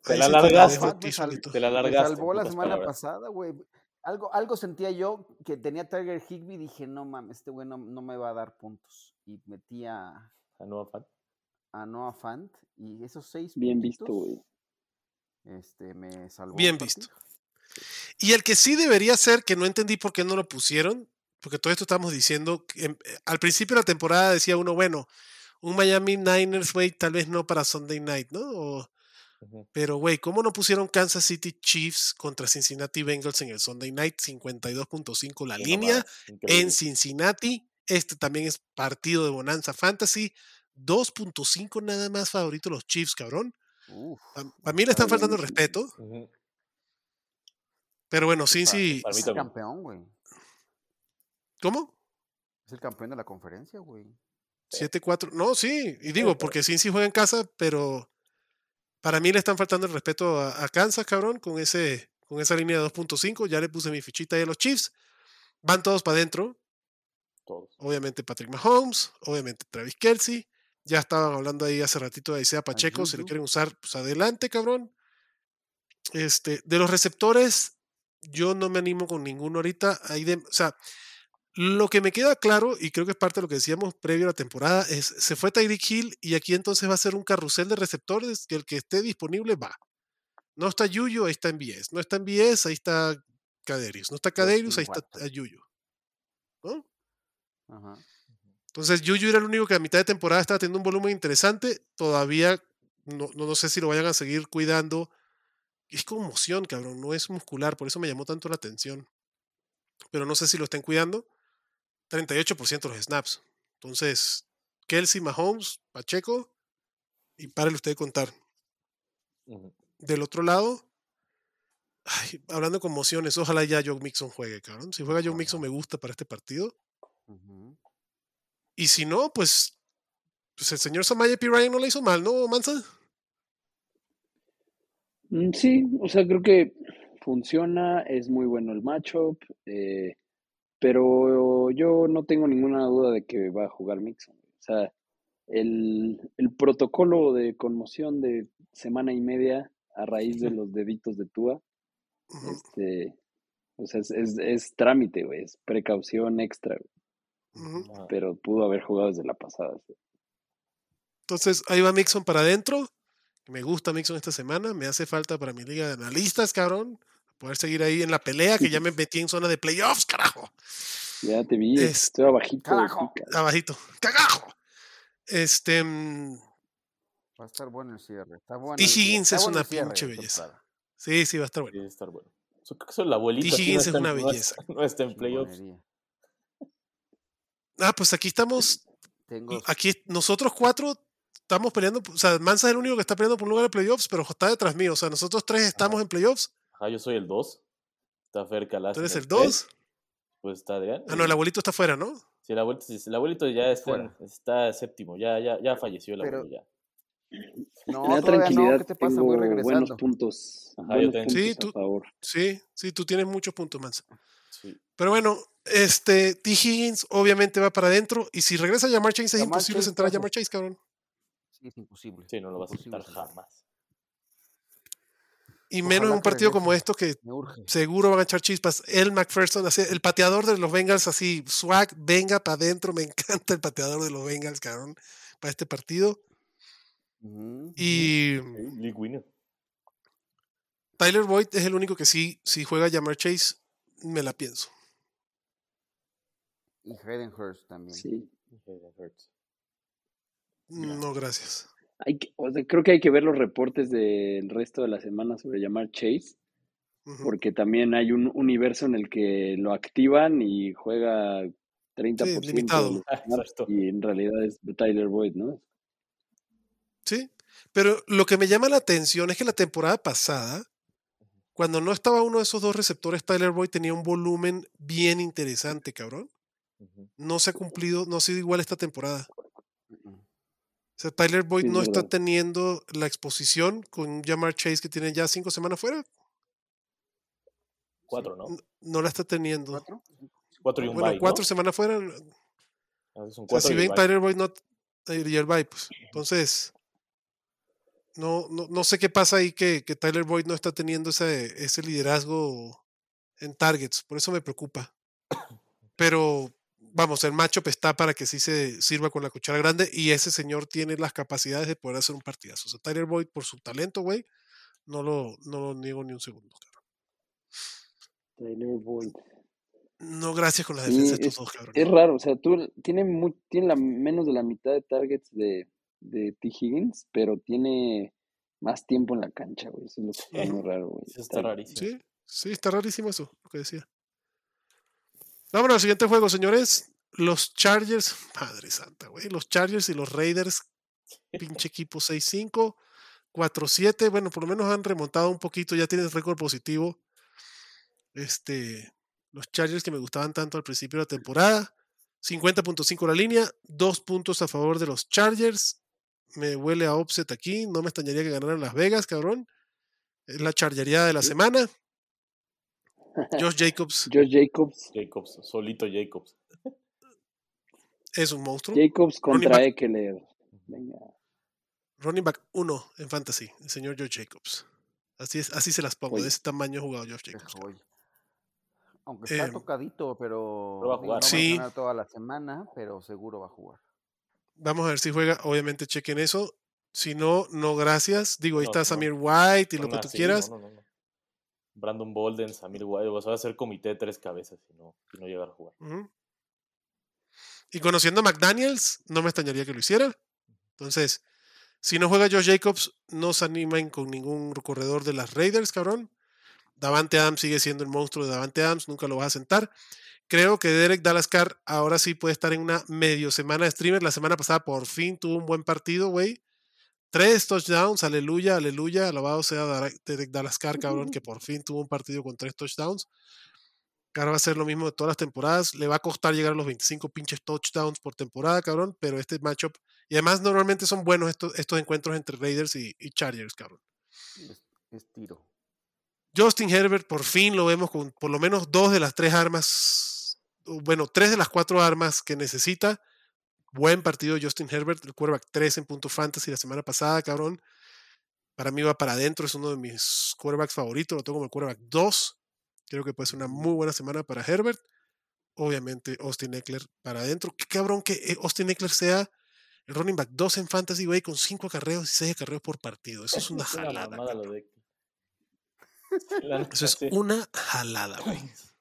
Te la sí largaste. a Me te la Me largaste. en salvó la semana palabras. pasada, güey. Algo, algo sentía yo que tenía Tiger Higby. Dije, no mames, este güey no, no me va a dar puntos. Y metí a, Ah, no, fan. a Noah Fant. Y esos seis Bien visto, güey. Este, me salvó. Bien visto. Y el que sí debería ser, que no entendí por qué no lo pusieron, porque todo esto estamos diciendo, que, em, eh, al principio de la temporada decía uno, bueno, un Miami Niners, güey, tal vez no para Sunday Night, ¿no? O- pero, güey, ¿cómo no pusieron Kansas City Chiefs contra Cincinnati Bengals en el Sunday Night? 52.5 la Qué línea en Cincinnati. Este también es partido de Bonanza Fantasy. 2.5 nada más favorito los Chiefs, cabrón. Uf, Para mí le están Está faltando el respeto, pero bueno, Cincy... para mí es campeón, güey. ¿Cómo? Es el campeón de la conferencia, güey. 7-4. No, sí, y digo, porque Cincy juega en casa, pero para mí le están faltando el respeto a, a Kansas, cabrón, con ese con esa línea de 2.5. Ya le puse mi fichita ahí a los Chiefs. Van todos para adentro. Todos. Obviamente Patrick Mahomes, obviamente Travis Kelsey. Ya estaban hablando ahí hace ratito de Isaiah Pacheco. Si lo quieren usar, pues adelante, cabrón. Este, de los receptores, yo no me animo con ninguno ahorita. De- o sea, lo que me queda claro, y creo que es parte de lo que decíamos previo a la temporada, es se fue Tyreek Hill y aquí entonces va a ser un carrusel de receptores que el que esté disponible va. No está Yuyu, ahí está MBS. No está MBS, ahí está Caderius. No está Caderius, ahí está Yuyu. ¿No? Ajá. Entonces, Yuyu era el único que a mitad de temporada estaba teniendo un volumen interesante. Todavía no, no, no sé si lo vayan a seguir cuidando. Es conmoción, cabrón, no es muscular, por eso me llamó tanto la atención. Pero no sé si lo estén cuidando. 38% de los snaps. Entonces, Kelsey, Mahomes, Pacheco, y párele usted de contar. Del otro lado, ay, hablando de conmociones, ojalá ya Joe Mixon juegue, cabrón. Si juega Joe. Mixon me gusta para este partido. Y si no, pues, pues el señor Samaya P. Ryan no le hizo mal, ¿no, Mansa? Mm, Sí, o sea, creo que funciona, es muy bueno el matchup, eh, pero yo no tengo ninguna duda de que va a jugar Mixon. O sea, el, el protocolo de conmoción de semana y media a raíz de los deditos de Tua, este, O sea, es, trámite, güey, es precaución extra. Pero pudo haber jugado desde la pasada. Entonces, ahí va Mixon para adentro. Me gusta Mixon esta semana. Me hace falta para mi liga de analistas, cabrón. Poder seguir ahí en la pelea, que ya me metí en zona de playoffs, carajo. Ya te vi, estoy abajito. Carajo. Abajito. ¡Cagajo! Este. Mm, va a estar bueno el cierre. Está bueno. T. Higgins es una pinche belleza. Sí, sí, va a estar bueno. Sí, va a estar bueno. Creo que soy la abuelita. T. Higgins es una belleza. No está en playoffs. Ah, pues aquí estamos. Aquí nosotros cuatro estamos peleando. O sea, Mansa es el único que está peleando por un lugar de playoffs, pero está detrás mío. O sea, nosotros tres estamos en playoffs. Ajá, yo soy el 2. Está cerca la. ¿Tú eres el 2? Pues está Adrián. Ah, no, el abuelito está fuera, ¿no? Sí, el abuelito, el abuelito ya está, está séptimo. Ya, ya, ya falleció el abuelito. Ya. No, tranquilidad. No, ¿Qué te pasa? Voy regresando. Buenos puntos. Ajá, yo puntos sí, tú, sí, sí, tú tienes muchos puntos, Mansa. Pero bueno, este, T. Higgins obviamente va para adentro. Y si regresa a Yamar Chase, es imposible sentar a Yamar Chase, cabrón. Sí, es imposible. Sí, no lo vas a sentar jamás. Y menos en un partido como esto que seguro van a echar chispas. El McPherson, el pateador de los Bengals, así, swag, venga para adentro. Me encanta el pateador de los Bengals, cabrón, para este partido. Y. Tyler Boyd es el único que sí, si juega Jamar Chase, me la pienso. Y Hayden Hurst también. Sí. No, gracias. Hay creo que hay que ver los reportes del resto de la semana sobre llamar Chase, porque también hay un universo en el que lo activan y juega 30% limitado. y en realidad es Tyler Boyd, ¿no? Sí, pero lo que me llama la atención es que la temporada pasada, cuando no estaba uno de esos dos receptores, Tyler Boyd tenía un volumen bien interesante, cabrón. No se ha cumplido, no ha sido igual esta temporada. Sea, Tyler Boyd no está teniendo la exposición con Jamar Chase que tiene ya cinco semanas fuera. Cuatro, ¿no? No, la está teniendo. ¿Cuatro? y un Bueno, cuatro semanas fuera. Ah, o sea, si ven Tyler Boyd no, eh, y el bye, pues. Entonces, no, no, no sé qué pasa ahí que, que Tyler Boyd no está teniendo ese, ese liderazgo en targets. Por eso me preocupa. Pero vamos, el matchup está para que sí se sirva con la cuchara grande y ese señor tiene las capacidades de poder hacer un partidazo. O sea, Tyler Boyd, por su talento, güey, no lo, no lo niego ni un segundo. Tyler Boyd. No, gracias con la defensa de estos dos, cabrón. Es raro, o sea, tú tiene, muy, tiene la, menos de la mitad de targets de, de T. Higgins, pero tiene más tiempo en la cancha, güey. Eso es lo que está muy raro, güey. Está, rarísimo. Sí, sí, está rarísimo eso, lo que decía. Vámonos al siguiente juego, señores. Los Chargers, madre santa, güey. Los Chargers y los Raiders, pinche equipo 6-5, 4-7. Bueno, por lo menos han remontado un poquito, ya tienen récord positivo. Este, los Chargers que me gustaban tanto al principio de la temporada. 50.5 la línea, dos puntos a favor de los Chargers. Me huele a offset aquí, no me extrañaría que ganaran Las Vegas, cabrón. Es la chargería de la semana. Josh Jacobs. Josh Jacobs. Jacobs, solito Jacobs. Es un monstruo. Jacobs contra Eckler. Venga. Running back 1 en fantasy, el señor Josh Jacobs. Así es, así se las pongo. De ese tamaño ha jugado Josh Jacobs. Aunque está em, tocadito, pero va a jugar. sí. toda la semana, pero seguro va a jugar. Vamos a ver si juega. Obviamente chequen eso. Si no, no gracias. Digo, ahí está Samir White y lo que tú quieras. Brandon Bolden, Samir White. Vas a hacer comité de tres cabezas si no, no llegar a jugar. Y conociendo a McDaniels, no me extrañaría que lo hiciera. Entonces, si no juega Josh Jacobs, no se animen con ningún corredor de las Raiders, cabrón. Davante Adams sigue siendo el monstruo de Davante Adams, nunca lo vas a sentar. Creo que Derek Dalascar ahora sí puede estar en una medio semana de streamer. La semana pasada por fin tuvo un buen partido, güey. Tres touchdowns, aleluya, aleluya. Alabado sea Derek Dalascar, cabrón, que por fin tuvo un partido con tres touchdowns. Ahora va a ser lo mismo de todas las temporadas. Le va a costar llegar a los 25 pinches touchdowns por temporada, cabrón. Pero este matchup. Y además, normalmente son buenos estos, estos encuentros entre Raiders y, Chargers, cabrón. es tiro. Justin Herbert por fin lo vemos con por lo menos dos de las tres armas, bueno, tres de las cuatro armas que necesita. Buen partido Justin Herbert, el quarterback 3 en punto fantasy la semana pasada, cabrón. Para mí va para adentro, es uno de mis quarterbacks favoritos, lo tengo como el quarterback 2. Creo que puede ser una muy buena semana para Herbert. Obviamente, Austin Eckler para adentro. Qué cabrón que eh, Austin Eckler sea el running back 2 en fantasy, güey, con 5 acarreos y 6 acarreos por partido. Eso es una jalada. Eso es una jalada, güey.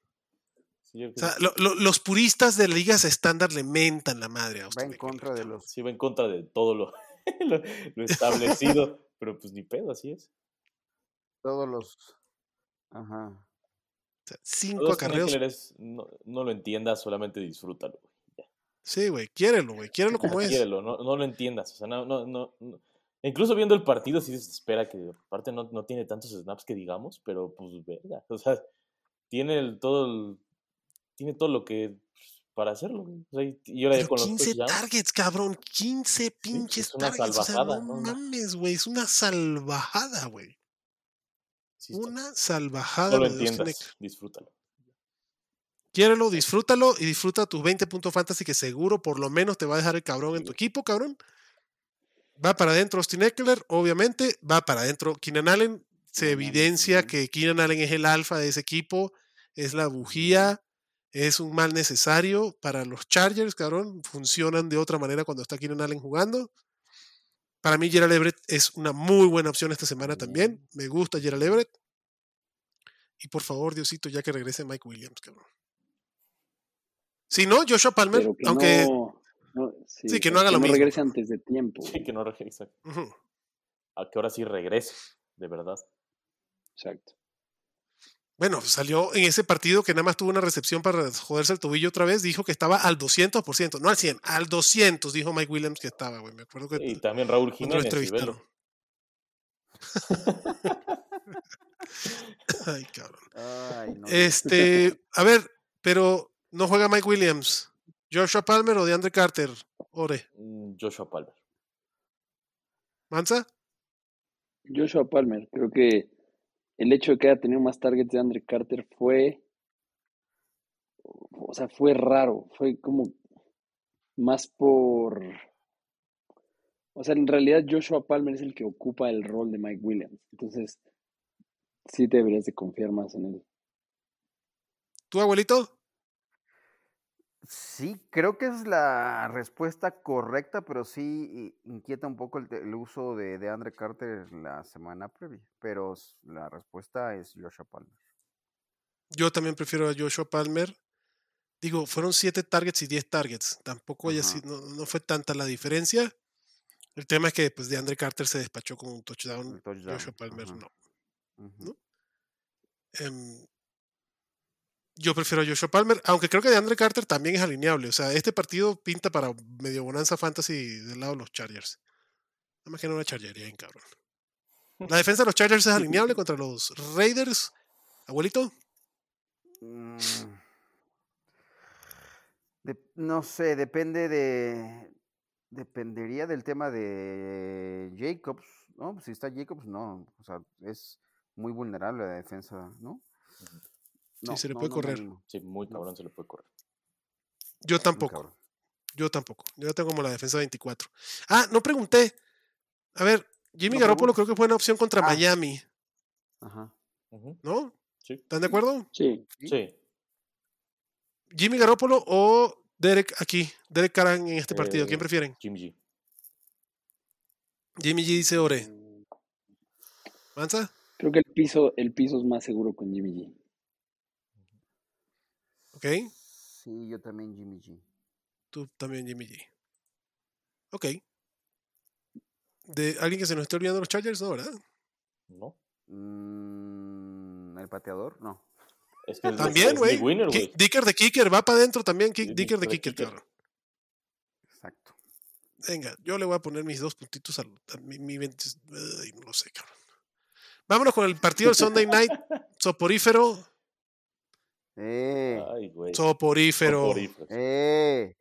o sea, los puristas de ligas estándar le mentan la madre a Va en contra de los. Sí, va en contra de todo lo, lo, establecido. pero pues ni pedo, así es. Todos los. Ajá. O sea, cinco acarreos. no, no, lo entiendas, solamente disfrútalo. Sí, güey, quiérelo, güey, quiérelo como es. Quiérelo, no, no lo entiendas. O sea, no, no, no, Incluso viendo el partido, sí se espera que aparte no, no tiene tantos snaps que digamos, pero pues verga. O sea, tiene el, todo el, tiene todo lo que pues, para hacerlo. O sea, y ahora con 15 targets, cabrón. 15 pinches es una targets. Salvajada, o sea, no, mames, güey. Es una salvajada, güey. una salvajada. No lo entiendas, disfrútalo. Quiérelo, disfrútalo y disfruta tus 20 puntos fantasy que seguro por lo menos te va a dejar el cabrón en tu equipo, cabrón. Va para adentro Austin Eckler, obviamente. Va para adentro Keenan Allen. Se evidencia que Keenan Allen es el alfa de ese equipo. Es la bujía. Es un mal necesario para los Chargers, cabrón. Funcionan de otra manera cuando está Keenan Allen jugando. Para mí, Gerald Everett es una muy buena opción esta semana también. Me gusta Gerald Everett. Y por favor, Diosito, ya que regrese Mike Williams, cabrón. Si no, Joshua Palmer, aunque sí, que no haga lo mismo. regrese antes de tiempo. Sí, que no regrese. A que ahora sí regrese, de verdad. Exacto. Bueno, salió en ese partido que nada más tuvo una recepción para joderse el tobillo otra vez, dijo que estaba al 200%, no al 100, al 200, dijo Mike Williams que estaba, güey. Me acuerdo que. Y también Raúl Jiménez. Ay, cabrón. Ay, no. Este, a ver, pero no juega Mike Williams. ¿Joshua Palmer o DeAndre Carter? Ore. Mm, Joshua Palmer. ¿Mansa? Joshua Palmer. Creo que el hecho de que haya tenido más targets de Andre Carter fue. O sea, fue raro. Fue como más por. O sea, en realidad Joshua Palmer es el que ocupa el rol de Mike Williams. Entonces, sí deberías de confiar más en él. ¿Tu abuelito? Sí, creo que es la respuesta correcta, pero sí inquieta un poco el, uso de, de, Andre Carter la semana previa. Pero la respuesta es Joshua Palmer. Yo también prefiero a Joshua Palmer. Digo, fueron 7 targets y 10 targets. Tampoco haya sido, no, fue tanta la diferencia. El tema es que pues, de Andre Carter se despachó con un touchdown. Joshua Palmer no. ¿no? Em, yo prefiero a Joshua Palmer, aunque creo que de Andre Carter también es alineable. O sea, este partido pinta para medio bonanza fantasy del lado de los Chargers. Nada más que no una chargería en cabrón. La defensa de los Chargers es alineable contra los Raiders. Abuelito. Mm. no sé, depende de. Dependería del tema de Jacobs, ¿no? Si está Jacobs, no. O sea, es muy vulnerable la defensa, ¿no? Sí, se le puede correr. sí, muy cabrón se le puede correr. Yo tampoco. Yo tampoco. Yo tengo como la defensa 24. Ah, no pregunté. A ver, Jimmy Garoppolo creo que fue una opción contra ah. Miami. Ajá. ¿No? Sí. ¿Están de acuerdo? Sí. Sí. Jimmy Garoppolo o Derek aquí, Derek Karan en este partido. ¿Quién eh, prefieren? Jimmy G. Jimmy G dice Ore. Mm. ¿Mansa? Creo que el piso, el piso es más seguro con Jimmy G. ¿Ok? Sí, yo también Jimmy G. Tú también Jimmy G. Ok. ¿De alguien que se nos esté olvidando los Chargers? No, ¿verdad? No. Mm, ¿El pateador? No. también, güey. Dicker de Kicker va para adentro también. Dicker de Kicker, cabrón. Exacto. Venga, yo le voy a poner mis dos puntitos a, mi, mi no lo sé, cabrón. Vámonos con el partido del Sunday Night. Soporífero. Eh. Soporífero. Eh.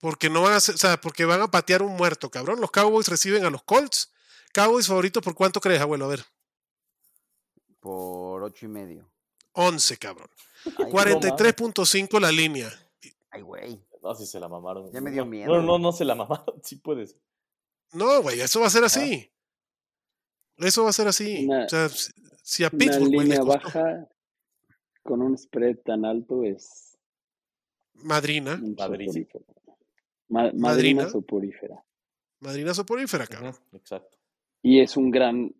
Porque no van a, o sea, porque van a patear un muerto, cabrón. Los Cowboys reciben a los Colts. Cowboys favorito, ¿por cuánto crees, abuelo? A ver. Por ocho y medio. 11, cabrón. 43.5 la línea. Ay, güey. No, si se la mamaron. Ya me dio miedo. No, no, no se la mamaron. Sí puedes. No, güey, eso va a ser así. Eso va a ser así. o sea, si a Pittsburgh, línea baja con un spread tan alto es. Madrina. Ma madrina soporífera. Madrina soporífera, cabrón. Exacto. Y es un gran.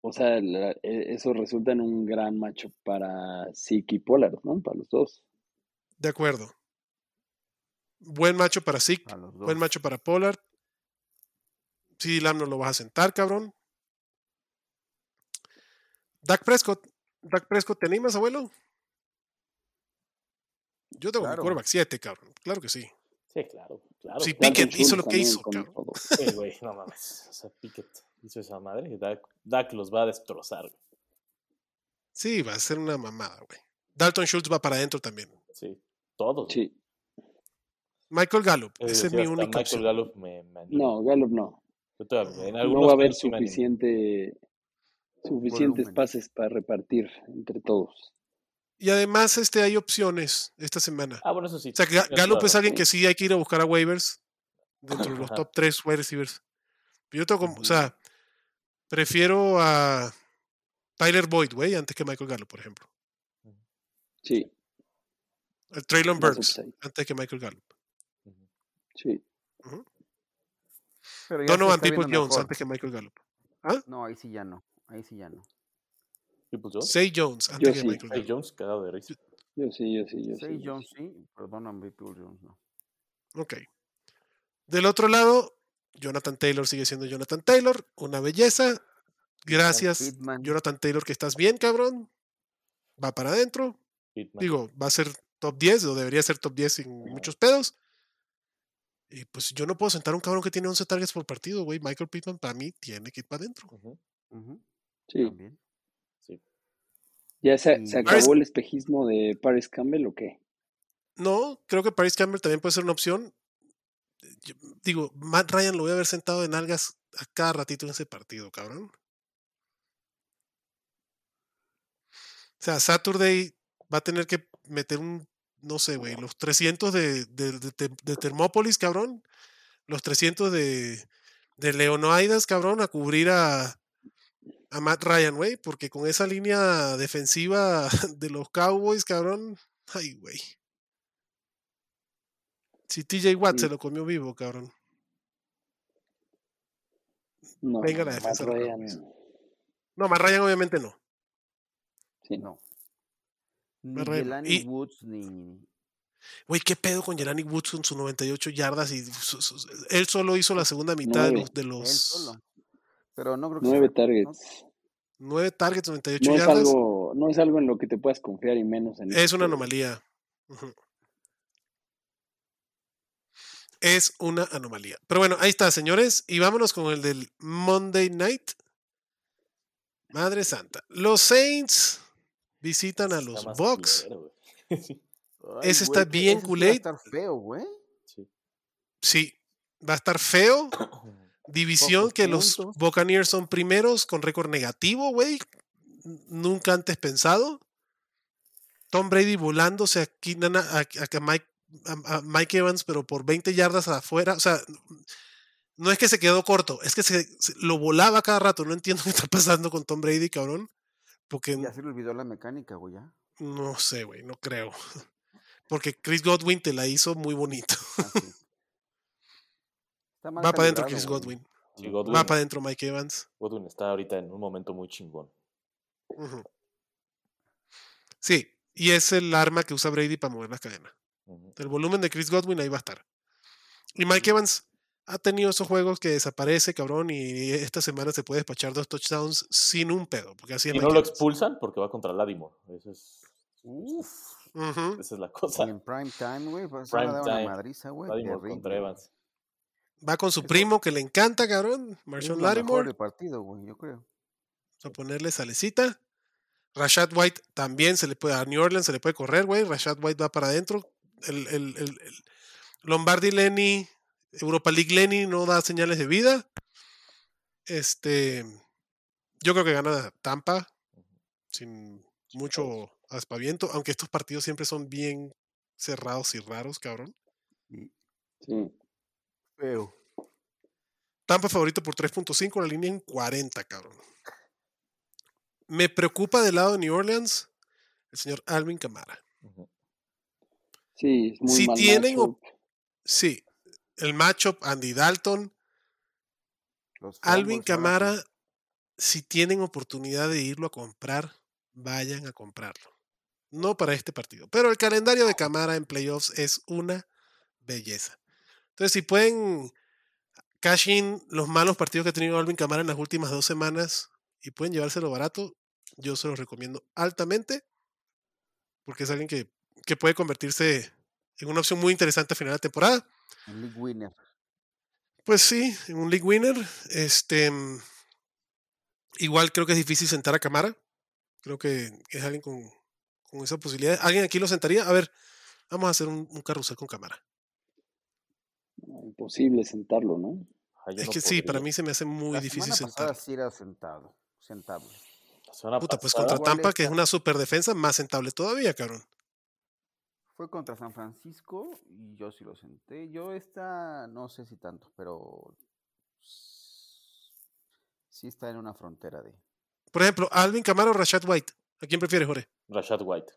O sea, e, eso resulta en un gran macho para Siki y Pollard, ¿no? Para los dos. De acuerdo. Buen macho para Sik, buen macho para Pollard. Si Lam no lo vas a sentar, cabrón. Dak Prescott. Dak Prescott, ¿te animas, abuelo? Yo tengo mi quarterback 7, cabrón. Claro que sí. Sí, claro, claro. Si Pickett hizo lo que hizo, cabrón. Sí, güey, no mames. O sea, Pickett hizo esa madre. Dak, Dak los va a destrozar, güey. Sí, va a ser una mamada, güey. Dalton Schultz va para adentro también. Sí, todos. Sí. Michael Gallup, ese es mi único. Michael Gallup me, No, Gallup no. no va a haber suficiente, suficientes pases para repartir entre todos. Y además este, hay opciones esta semana. Ah, bueno, eso sí. O sea, Gallup es alguien que sí hay que ir a buscar a waivers dentro de los top 3 wide receivers. Yo tengo como, o sea, prefiero a Tyler Boyd, güey, antes que Michael Gallup, por ejemplo. Sí. El Traylon Burks, antes que Michael Gallup. Sí. Donovan People Jones antes que Michael Gallup. ¿Ah? No, ahí sí ya no. Ahí sí ya no. Say Jones antes que Michael Say Jones, cagado de risa. Yo sí, yo sí, yo Say Jones sí, Donovan People Jones no. Ok. Del otro lado, Jonathan Taylor sigue siendo Jonathan Taylor, una belleza. Gracias, Jonathan Taylor, que estás bien, cabrón. Va para adentro. Digo, va a ser top 10, o debería ser top 10 sin muchos pedos. Y pues yo no puedo sentar a un cabrón que tiene 11 targets por partido, güey. Michael Pittman para mí tiene que ir para adentro. Sí. sí. ¿Ya se, acabó el espejismo de Paris Campbell o qué? No, creo que Paris Campbell también puede ser una opción. digo, Matt Ryan lo voy a haber sentado de nalgas a cada ratito en ese partido, cabrón. O sea, Saturday va a tener que meter un no sé, güey, los 300 de, de, de, Termópolis, cabrón. Los 300 de, de Leonoidas, cabrón, a cubrir a, a Matt Ryan, güey, porque con esa línea defensiva de los Cowboys, cabrón, ay, güey. Si TJ Watt se lo comió vivo, cabrón. No, Venga la defensa. Matt Ryan. No, Matt Ryan obviamente no. Sí, no. Ni Jelani Woods ni. Güey, ¿qué pedo con Jelani Woods con sus 98 yardas? y Él solo hizo la segunda mitad de los. Pero no creo que Nueve targets. Nueve targets, 98 no yardas. Es algo, no es algo en lo que te puedas confiar y menos en. Es este una anomalía. Es una anomalía. Pero bueno, ahí está, señores. Y vámonos con el del Monday Night. Madre Santa. Los Saints visitan a los Bucks. Ese está bien culé. Va a estar feo, güey. Sí. va a estar feo. División que los Buccaneers son primeros con récord negativo, güey. Nunca antes pensado. Tom Brady volándose aquí a, a, Mike, a, Mike Evans, pero por 20 yardas afuera. O sea, no es que se quedó corto, es que se, lo volaba cada rato. No entiendo qué está pasando con Tom Brady, cabrón. Porque, ya se le olvidó la mecánica, güey, ya. No sé, güey, no creo. Porque Chris Godwin te la hizo muy bonito. Ah, Va para adentro Chris Godwin. Va para adentro Mike Evans. Godwin está ahorita en un momento muy chingón. Sí, y es el arma que usa Brady para mover la cadena. El volumen de Chris Godwin ahí va a estar. Y Mike Evans ha tenido esos juegos que desaparece, cabrón, y esta semana se puede despachar dos touchdowns sin un pedo. Porque así y no lo expulsan porque va contra Ladimore. Eso es. Uf. Esa es la cosa. Y en prime time, güey, pues prime time. madriza, güey. contra Evans. Va con su primo que le encanta, cabrón, Marshall Lattimore. el partido, güey, yo creo. A ponerle salecita. Rashad White también se le puede, a New Orleans se le puede correr, güey. Rashad White va para adentro. El, el, el, el Lombardi Lenny Europa League Lenny no da señales de vida. Este, yo creo que gana Tampa sin mucho aspaviento, aunque estos partidos siempre son bien cerrados y raros, cabrón. Sí. Feo. Tampa favorito por 3.5, la línea en 40, cabrón. Me preocupa del lado de New Orleans el señor Alvin Camara. Sí, es muy si mal tienen, matchup. sí, el matchup Andy Dalton, Los Alvin. Camara, si tienen oportunidad de irlo a comprar, vayan a comprarlo. No para este partido, pero el calendario de Camara en playoffs es una belleza. Entonces, si pueden cash in los malos partidos que ha tenido Alvin Camara en las últimas dos semanas y pueden llevárselo barato, yo se los recomiendo altamente, porque es alguien que, que puede convertirse en una opción muy interesante a final de temporada. Un league winner. Pues sí, en un league winner. Este, mm, igual creo que es difícil sentar a Camara. Creo que es alguien con, con esa posibilidad. ¿Alguien aquí lo sentaría? A ver, vamos a hacer un, un carrusel con Camara. Imposible sentarlo, ¿no? Es no que sí, para mí se me hace muy la difícil sentar. sí era sentado, sentable. La Puta, pues contra Tampa, que es una super defensa, más sentable todavía, cabrón. Fue contra San Francisco y yo sí lo senté. Yo esta no sé si tanto, pero sí está en una frontera de... Por ejemplo, Alvin Camara o Rashad White. ¿A quién prefieres, Jorge? Rashad White.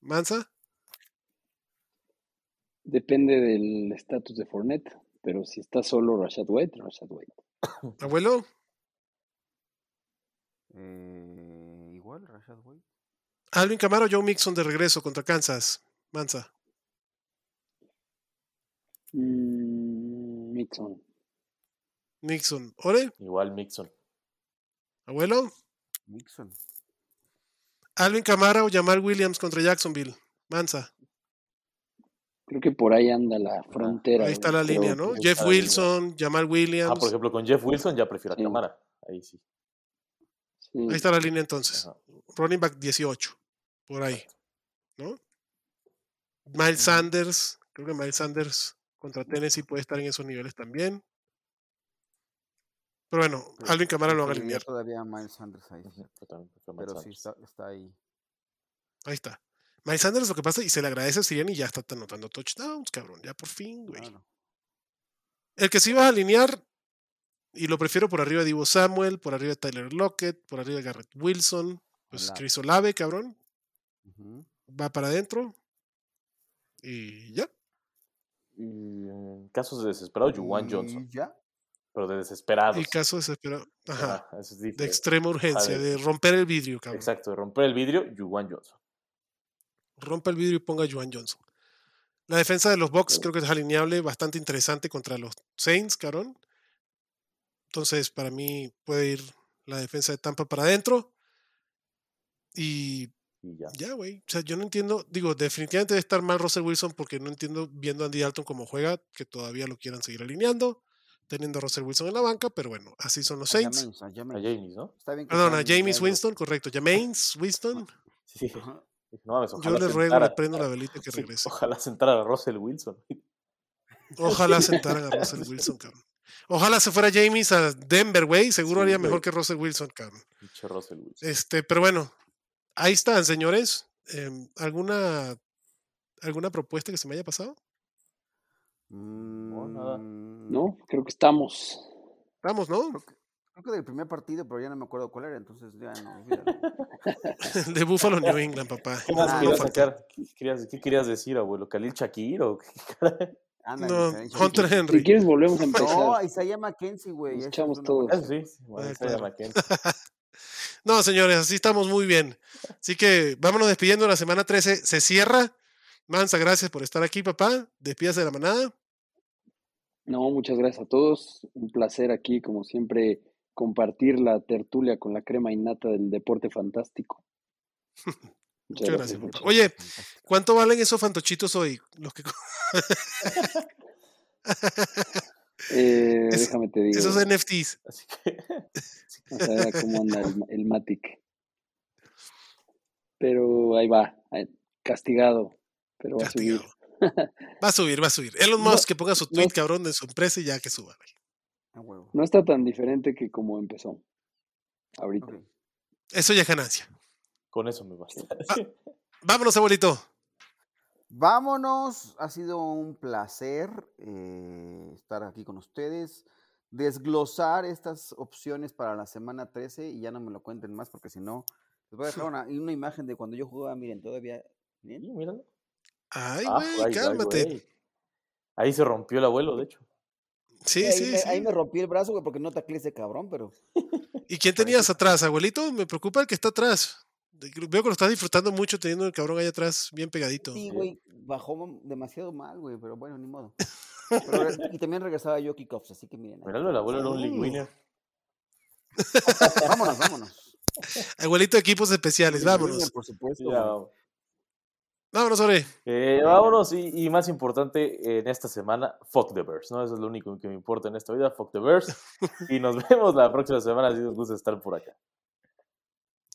¿Mansa? Depende del estatus de Fournette, pero si está solo Rashad White, Rashad White. ¿Abuelo? Eh, igual, Rashad White. Alvin Camara o Joe Mixon de regreso contra Kansas. Mansa. Mm, Mixon. Mixon. ¿Ore? Igual Mixon. ¿Abuelo? Mixon. Alvin Camara o Jamal Williams contra Jacksonville. Mansa. Creo que por ahí anda la frontera. Ahí está la línea, ¿no? pues, Jeff. Wilson, Jamal Williams. Ah, por ejemplo, con Jeff Wilson ya prefiero a Sí. Camara. Ahí sí. sí. Ahí está la línea entonces. Ajá. Running back 18. Por ahí. ¿No? Miles Sanders. Creo que Miles Sanders contra Tennessee puede estar en esos niveles también. Pero bueno, Pero Alvin Camara lo van a alinear. todavía Miles Sanders ahí. Pero sí está ahí. Ahí está. Miles Sanders lo que pasa, y se le agradece a Sirian y ya está anotando touchdowns, cabrón. Ya por fin, güey. Claro. El que sí vas a alinear, y lo prefiero por arriba de Divo Samuel, por arriba de Tyler Lockett, por arriba de Garrett Wilson, pues Olave. Chris Olave, cabrón. Ujú. Va para adentro. Y ya. Y en casos de desesperado, Juwan Y Johnson. ya. Pero de desesperados. Y caso desesperado. Ajá. Es De extrema urgencia, de- de romper el vidrio, cabrón. Exacto, de romper el vidrio, Juwan Johnson. Rompa el vidrio y ponga a Joan Johnson. La defensa de los Bucks creo que es alineable, bastante interesante contra los Saints, cabrón. Entonces, para mí puede ir la defensa de Tampa para adentro. Y Y ya. ya, güey. O sea, yo no entiendo. Digo, definitivamente debe estar mal Russell Wilson porque no entiendo, viendo a Andy Dalton como juega, que todavía lo quieran seguir alineando, teniendo a Russell Wilson en la banca, pero bueno, así son los A Saints. A A Jameis. James, ¿no? Está bien que Perdón, a James. Winston, correcto. James Winston. Sí. No mames, Yo le ruego, le sentara- prendo la velita que sí, regrese. Ojalá sentara a Russell Wilson. Ojalá sentaran a Russell Wilson, cabrón. Ojalá se fuera James a Denver, güey. Seguro Sí, haría güey. mejor que Russell Wilson, cabrón. Pinche Russell Wilson. Este, pero bueno, ahí están, señores. Em, ¿alguna, ¿Alguna propuesta que se me haya pasado? nada. Mm, No, creo que estamos. Vamos, ¿no? Creo que del primer partido, pero ya no me acuerdo cuál era, entonces ya no. de Buffalo New England, papá. ¿Qué más Ah, querías sacar? ¿Qué querías, qué querías decir, abuelo? ¿Khalil Shakir o qué caray? No, Hunter. Henry. Si quieres, volvemos a empezar. No, Isaiah McKenzie, güey. Echamos todos. sí, bueno, Ah, se llama claro. Mackenzie. No, señores, así estamos muy bien. Así que vámonos despidiendo. La semana 13 se cierra. Mansa, gracias por estar aquí, papá. Despídase de la manada. No, muchas gracias a todos. Un placer aquí, como siempre, compartir la tertulia con la crema innata del deporte fantástico. Muchas gracias, papá. muchachos. Oye, ¿cuánto valen esos fantochitos hoy? Los que, Eh, es- déjame te digo. esos NFTs. Así que, Vamos a ver cómo anda el, el Matic. Pero ahí va, ahí, castigado, pero va a subir. Castigado. Va a subir, va a subir. Elon No, Musk que ponga su no tweet, cabrón, de su empresa y ya que suba. güey. A huevo. No está tan diferente que como empezó. Ahorita. Eso ya es ganancia. con eso me basta. Ah. Vámonos, abuelito. Vámonos, ha sido un placer eh, estar aquí con ustedes, desglosar estas opciones para la semana 13 y ya no me lo cuenten más porque si no Les voy a dejar una, una imagen de cuando yo jugaba, miren, todavía. ¿Miren? míralo. Ay, Ah, güey, ay, ay, cálmate. Ahí se rompió el abuelo, de hecho. Sí, ahí, sí, me, sí. ahí me rompí el brazo, güey, porque no taclé ese cabrón, pero. ¿Y quién tenías atrás, abuelito? Me preocupa el que está atrás. Veo que lo estás disfrutando mucho teniendo el cabrón ahí atrás bien pegadito. Sí, güey, bajó demasiado mal, güey, pero bueno, ni modo. Pero y también regresaba yo kickoffs, así que miren. Míralo, el abuelo era un winner. Vámonos, vámonos. Abuelito de equipos especiales, vámonos. Por supuesto. Vámonos, Ore. Eh, vámonos, y, y más importante en esta semana, fuck the Bears, ¿no? Eso es lo único que me importa en esta vida, fuck the Bears. y nos vemos la próxima semana, si nos gusta estar por acá.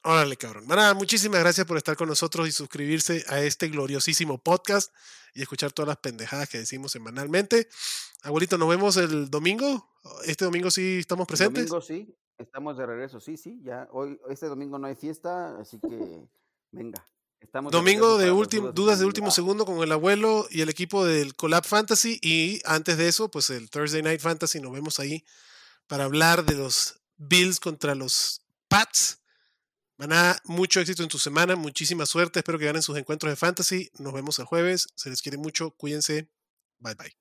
Órale, cabrón. Maná, muchísimas gracias por estar con nosotros y suscribirse a este gloriosísimo podcast y escuchar todas las pendejadas que decimos semanalmente. Abuelito, nos vemos el domingo. Este domingo sí estamos El presentes. domingo sí, estamos de regreso, sí, sí, ya hoy, este domingo no hay fiesta, así que venga. Estamos Domingo de último, dudas de último segundo con el abuelo y el equipo del Collab Fantasy. Y antes de eso, pues el Thursday Night Fantasy. Nos vemos ahí para hablar de los Bills contra los Pats. Maná, mucho éxito en tu semana, muchísima suerte. Espero que ganen sus encuentros de fantasy. Nos vemos el jueves. Se les quiere mucho. Cuídense. Bye bye.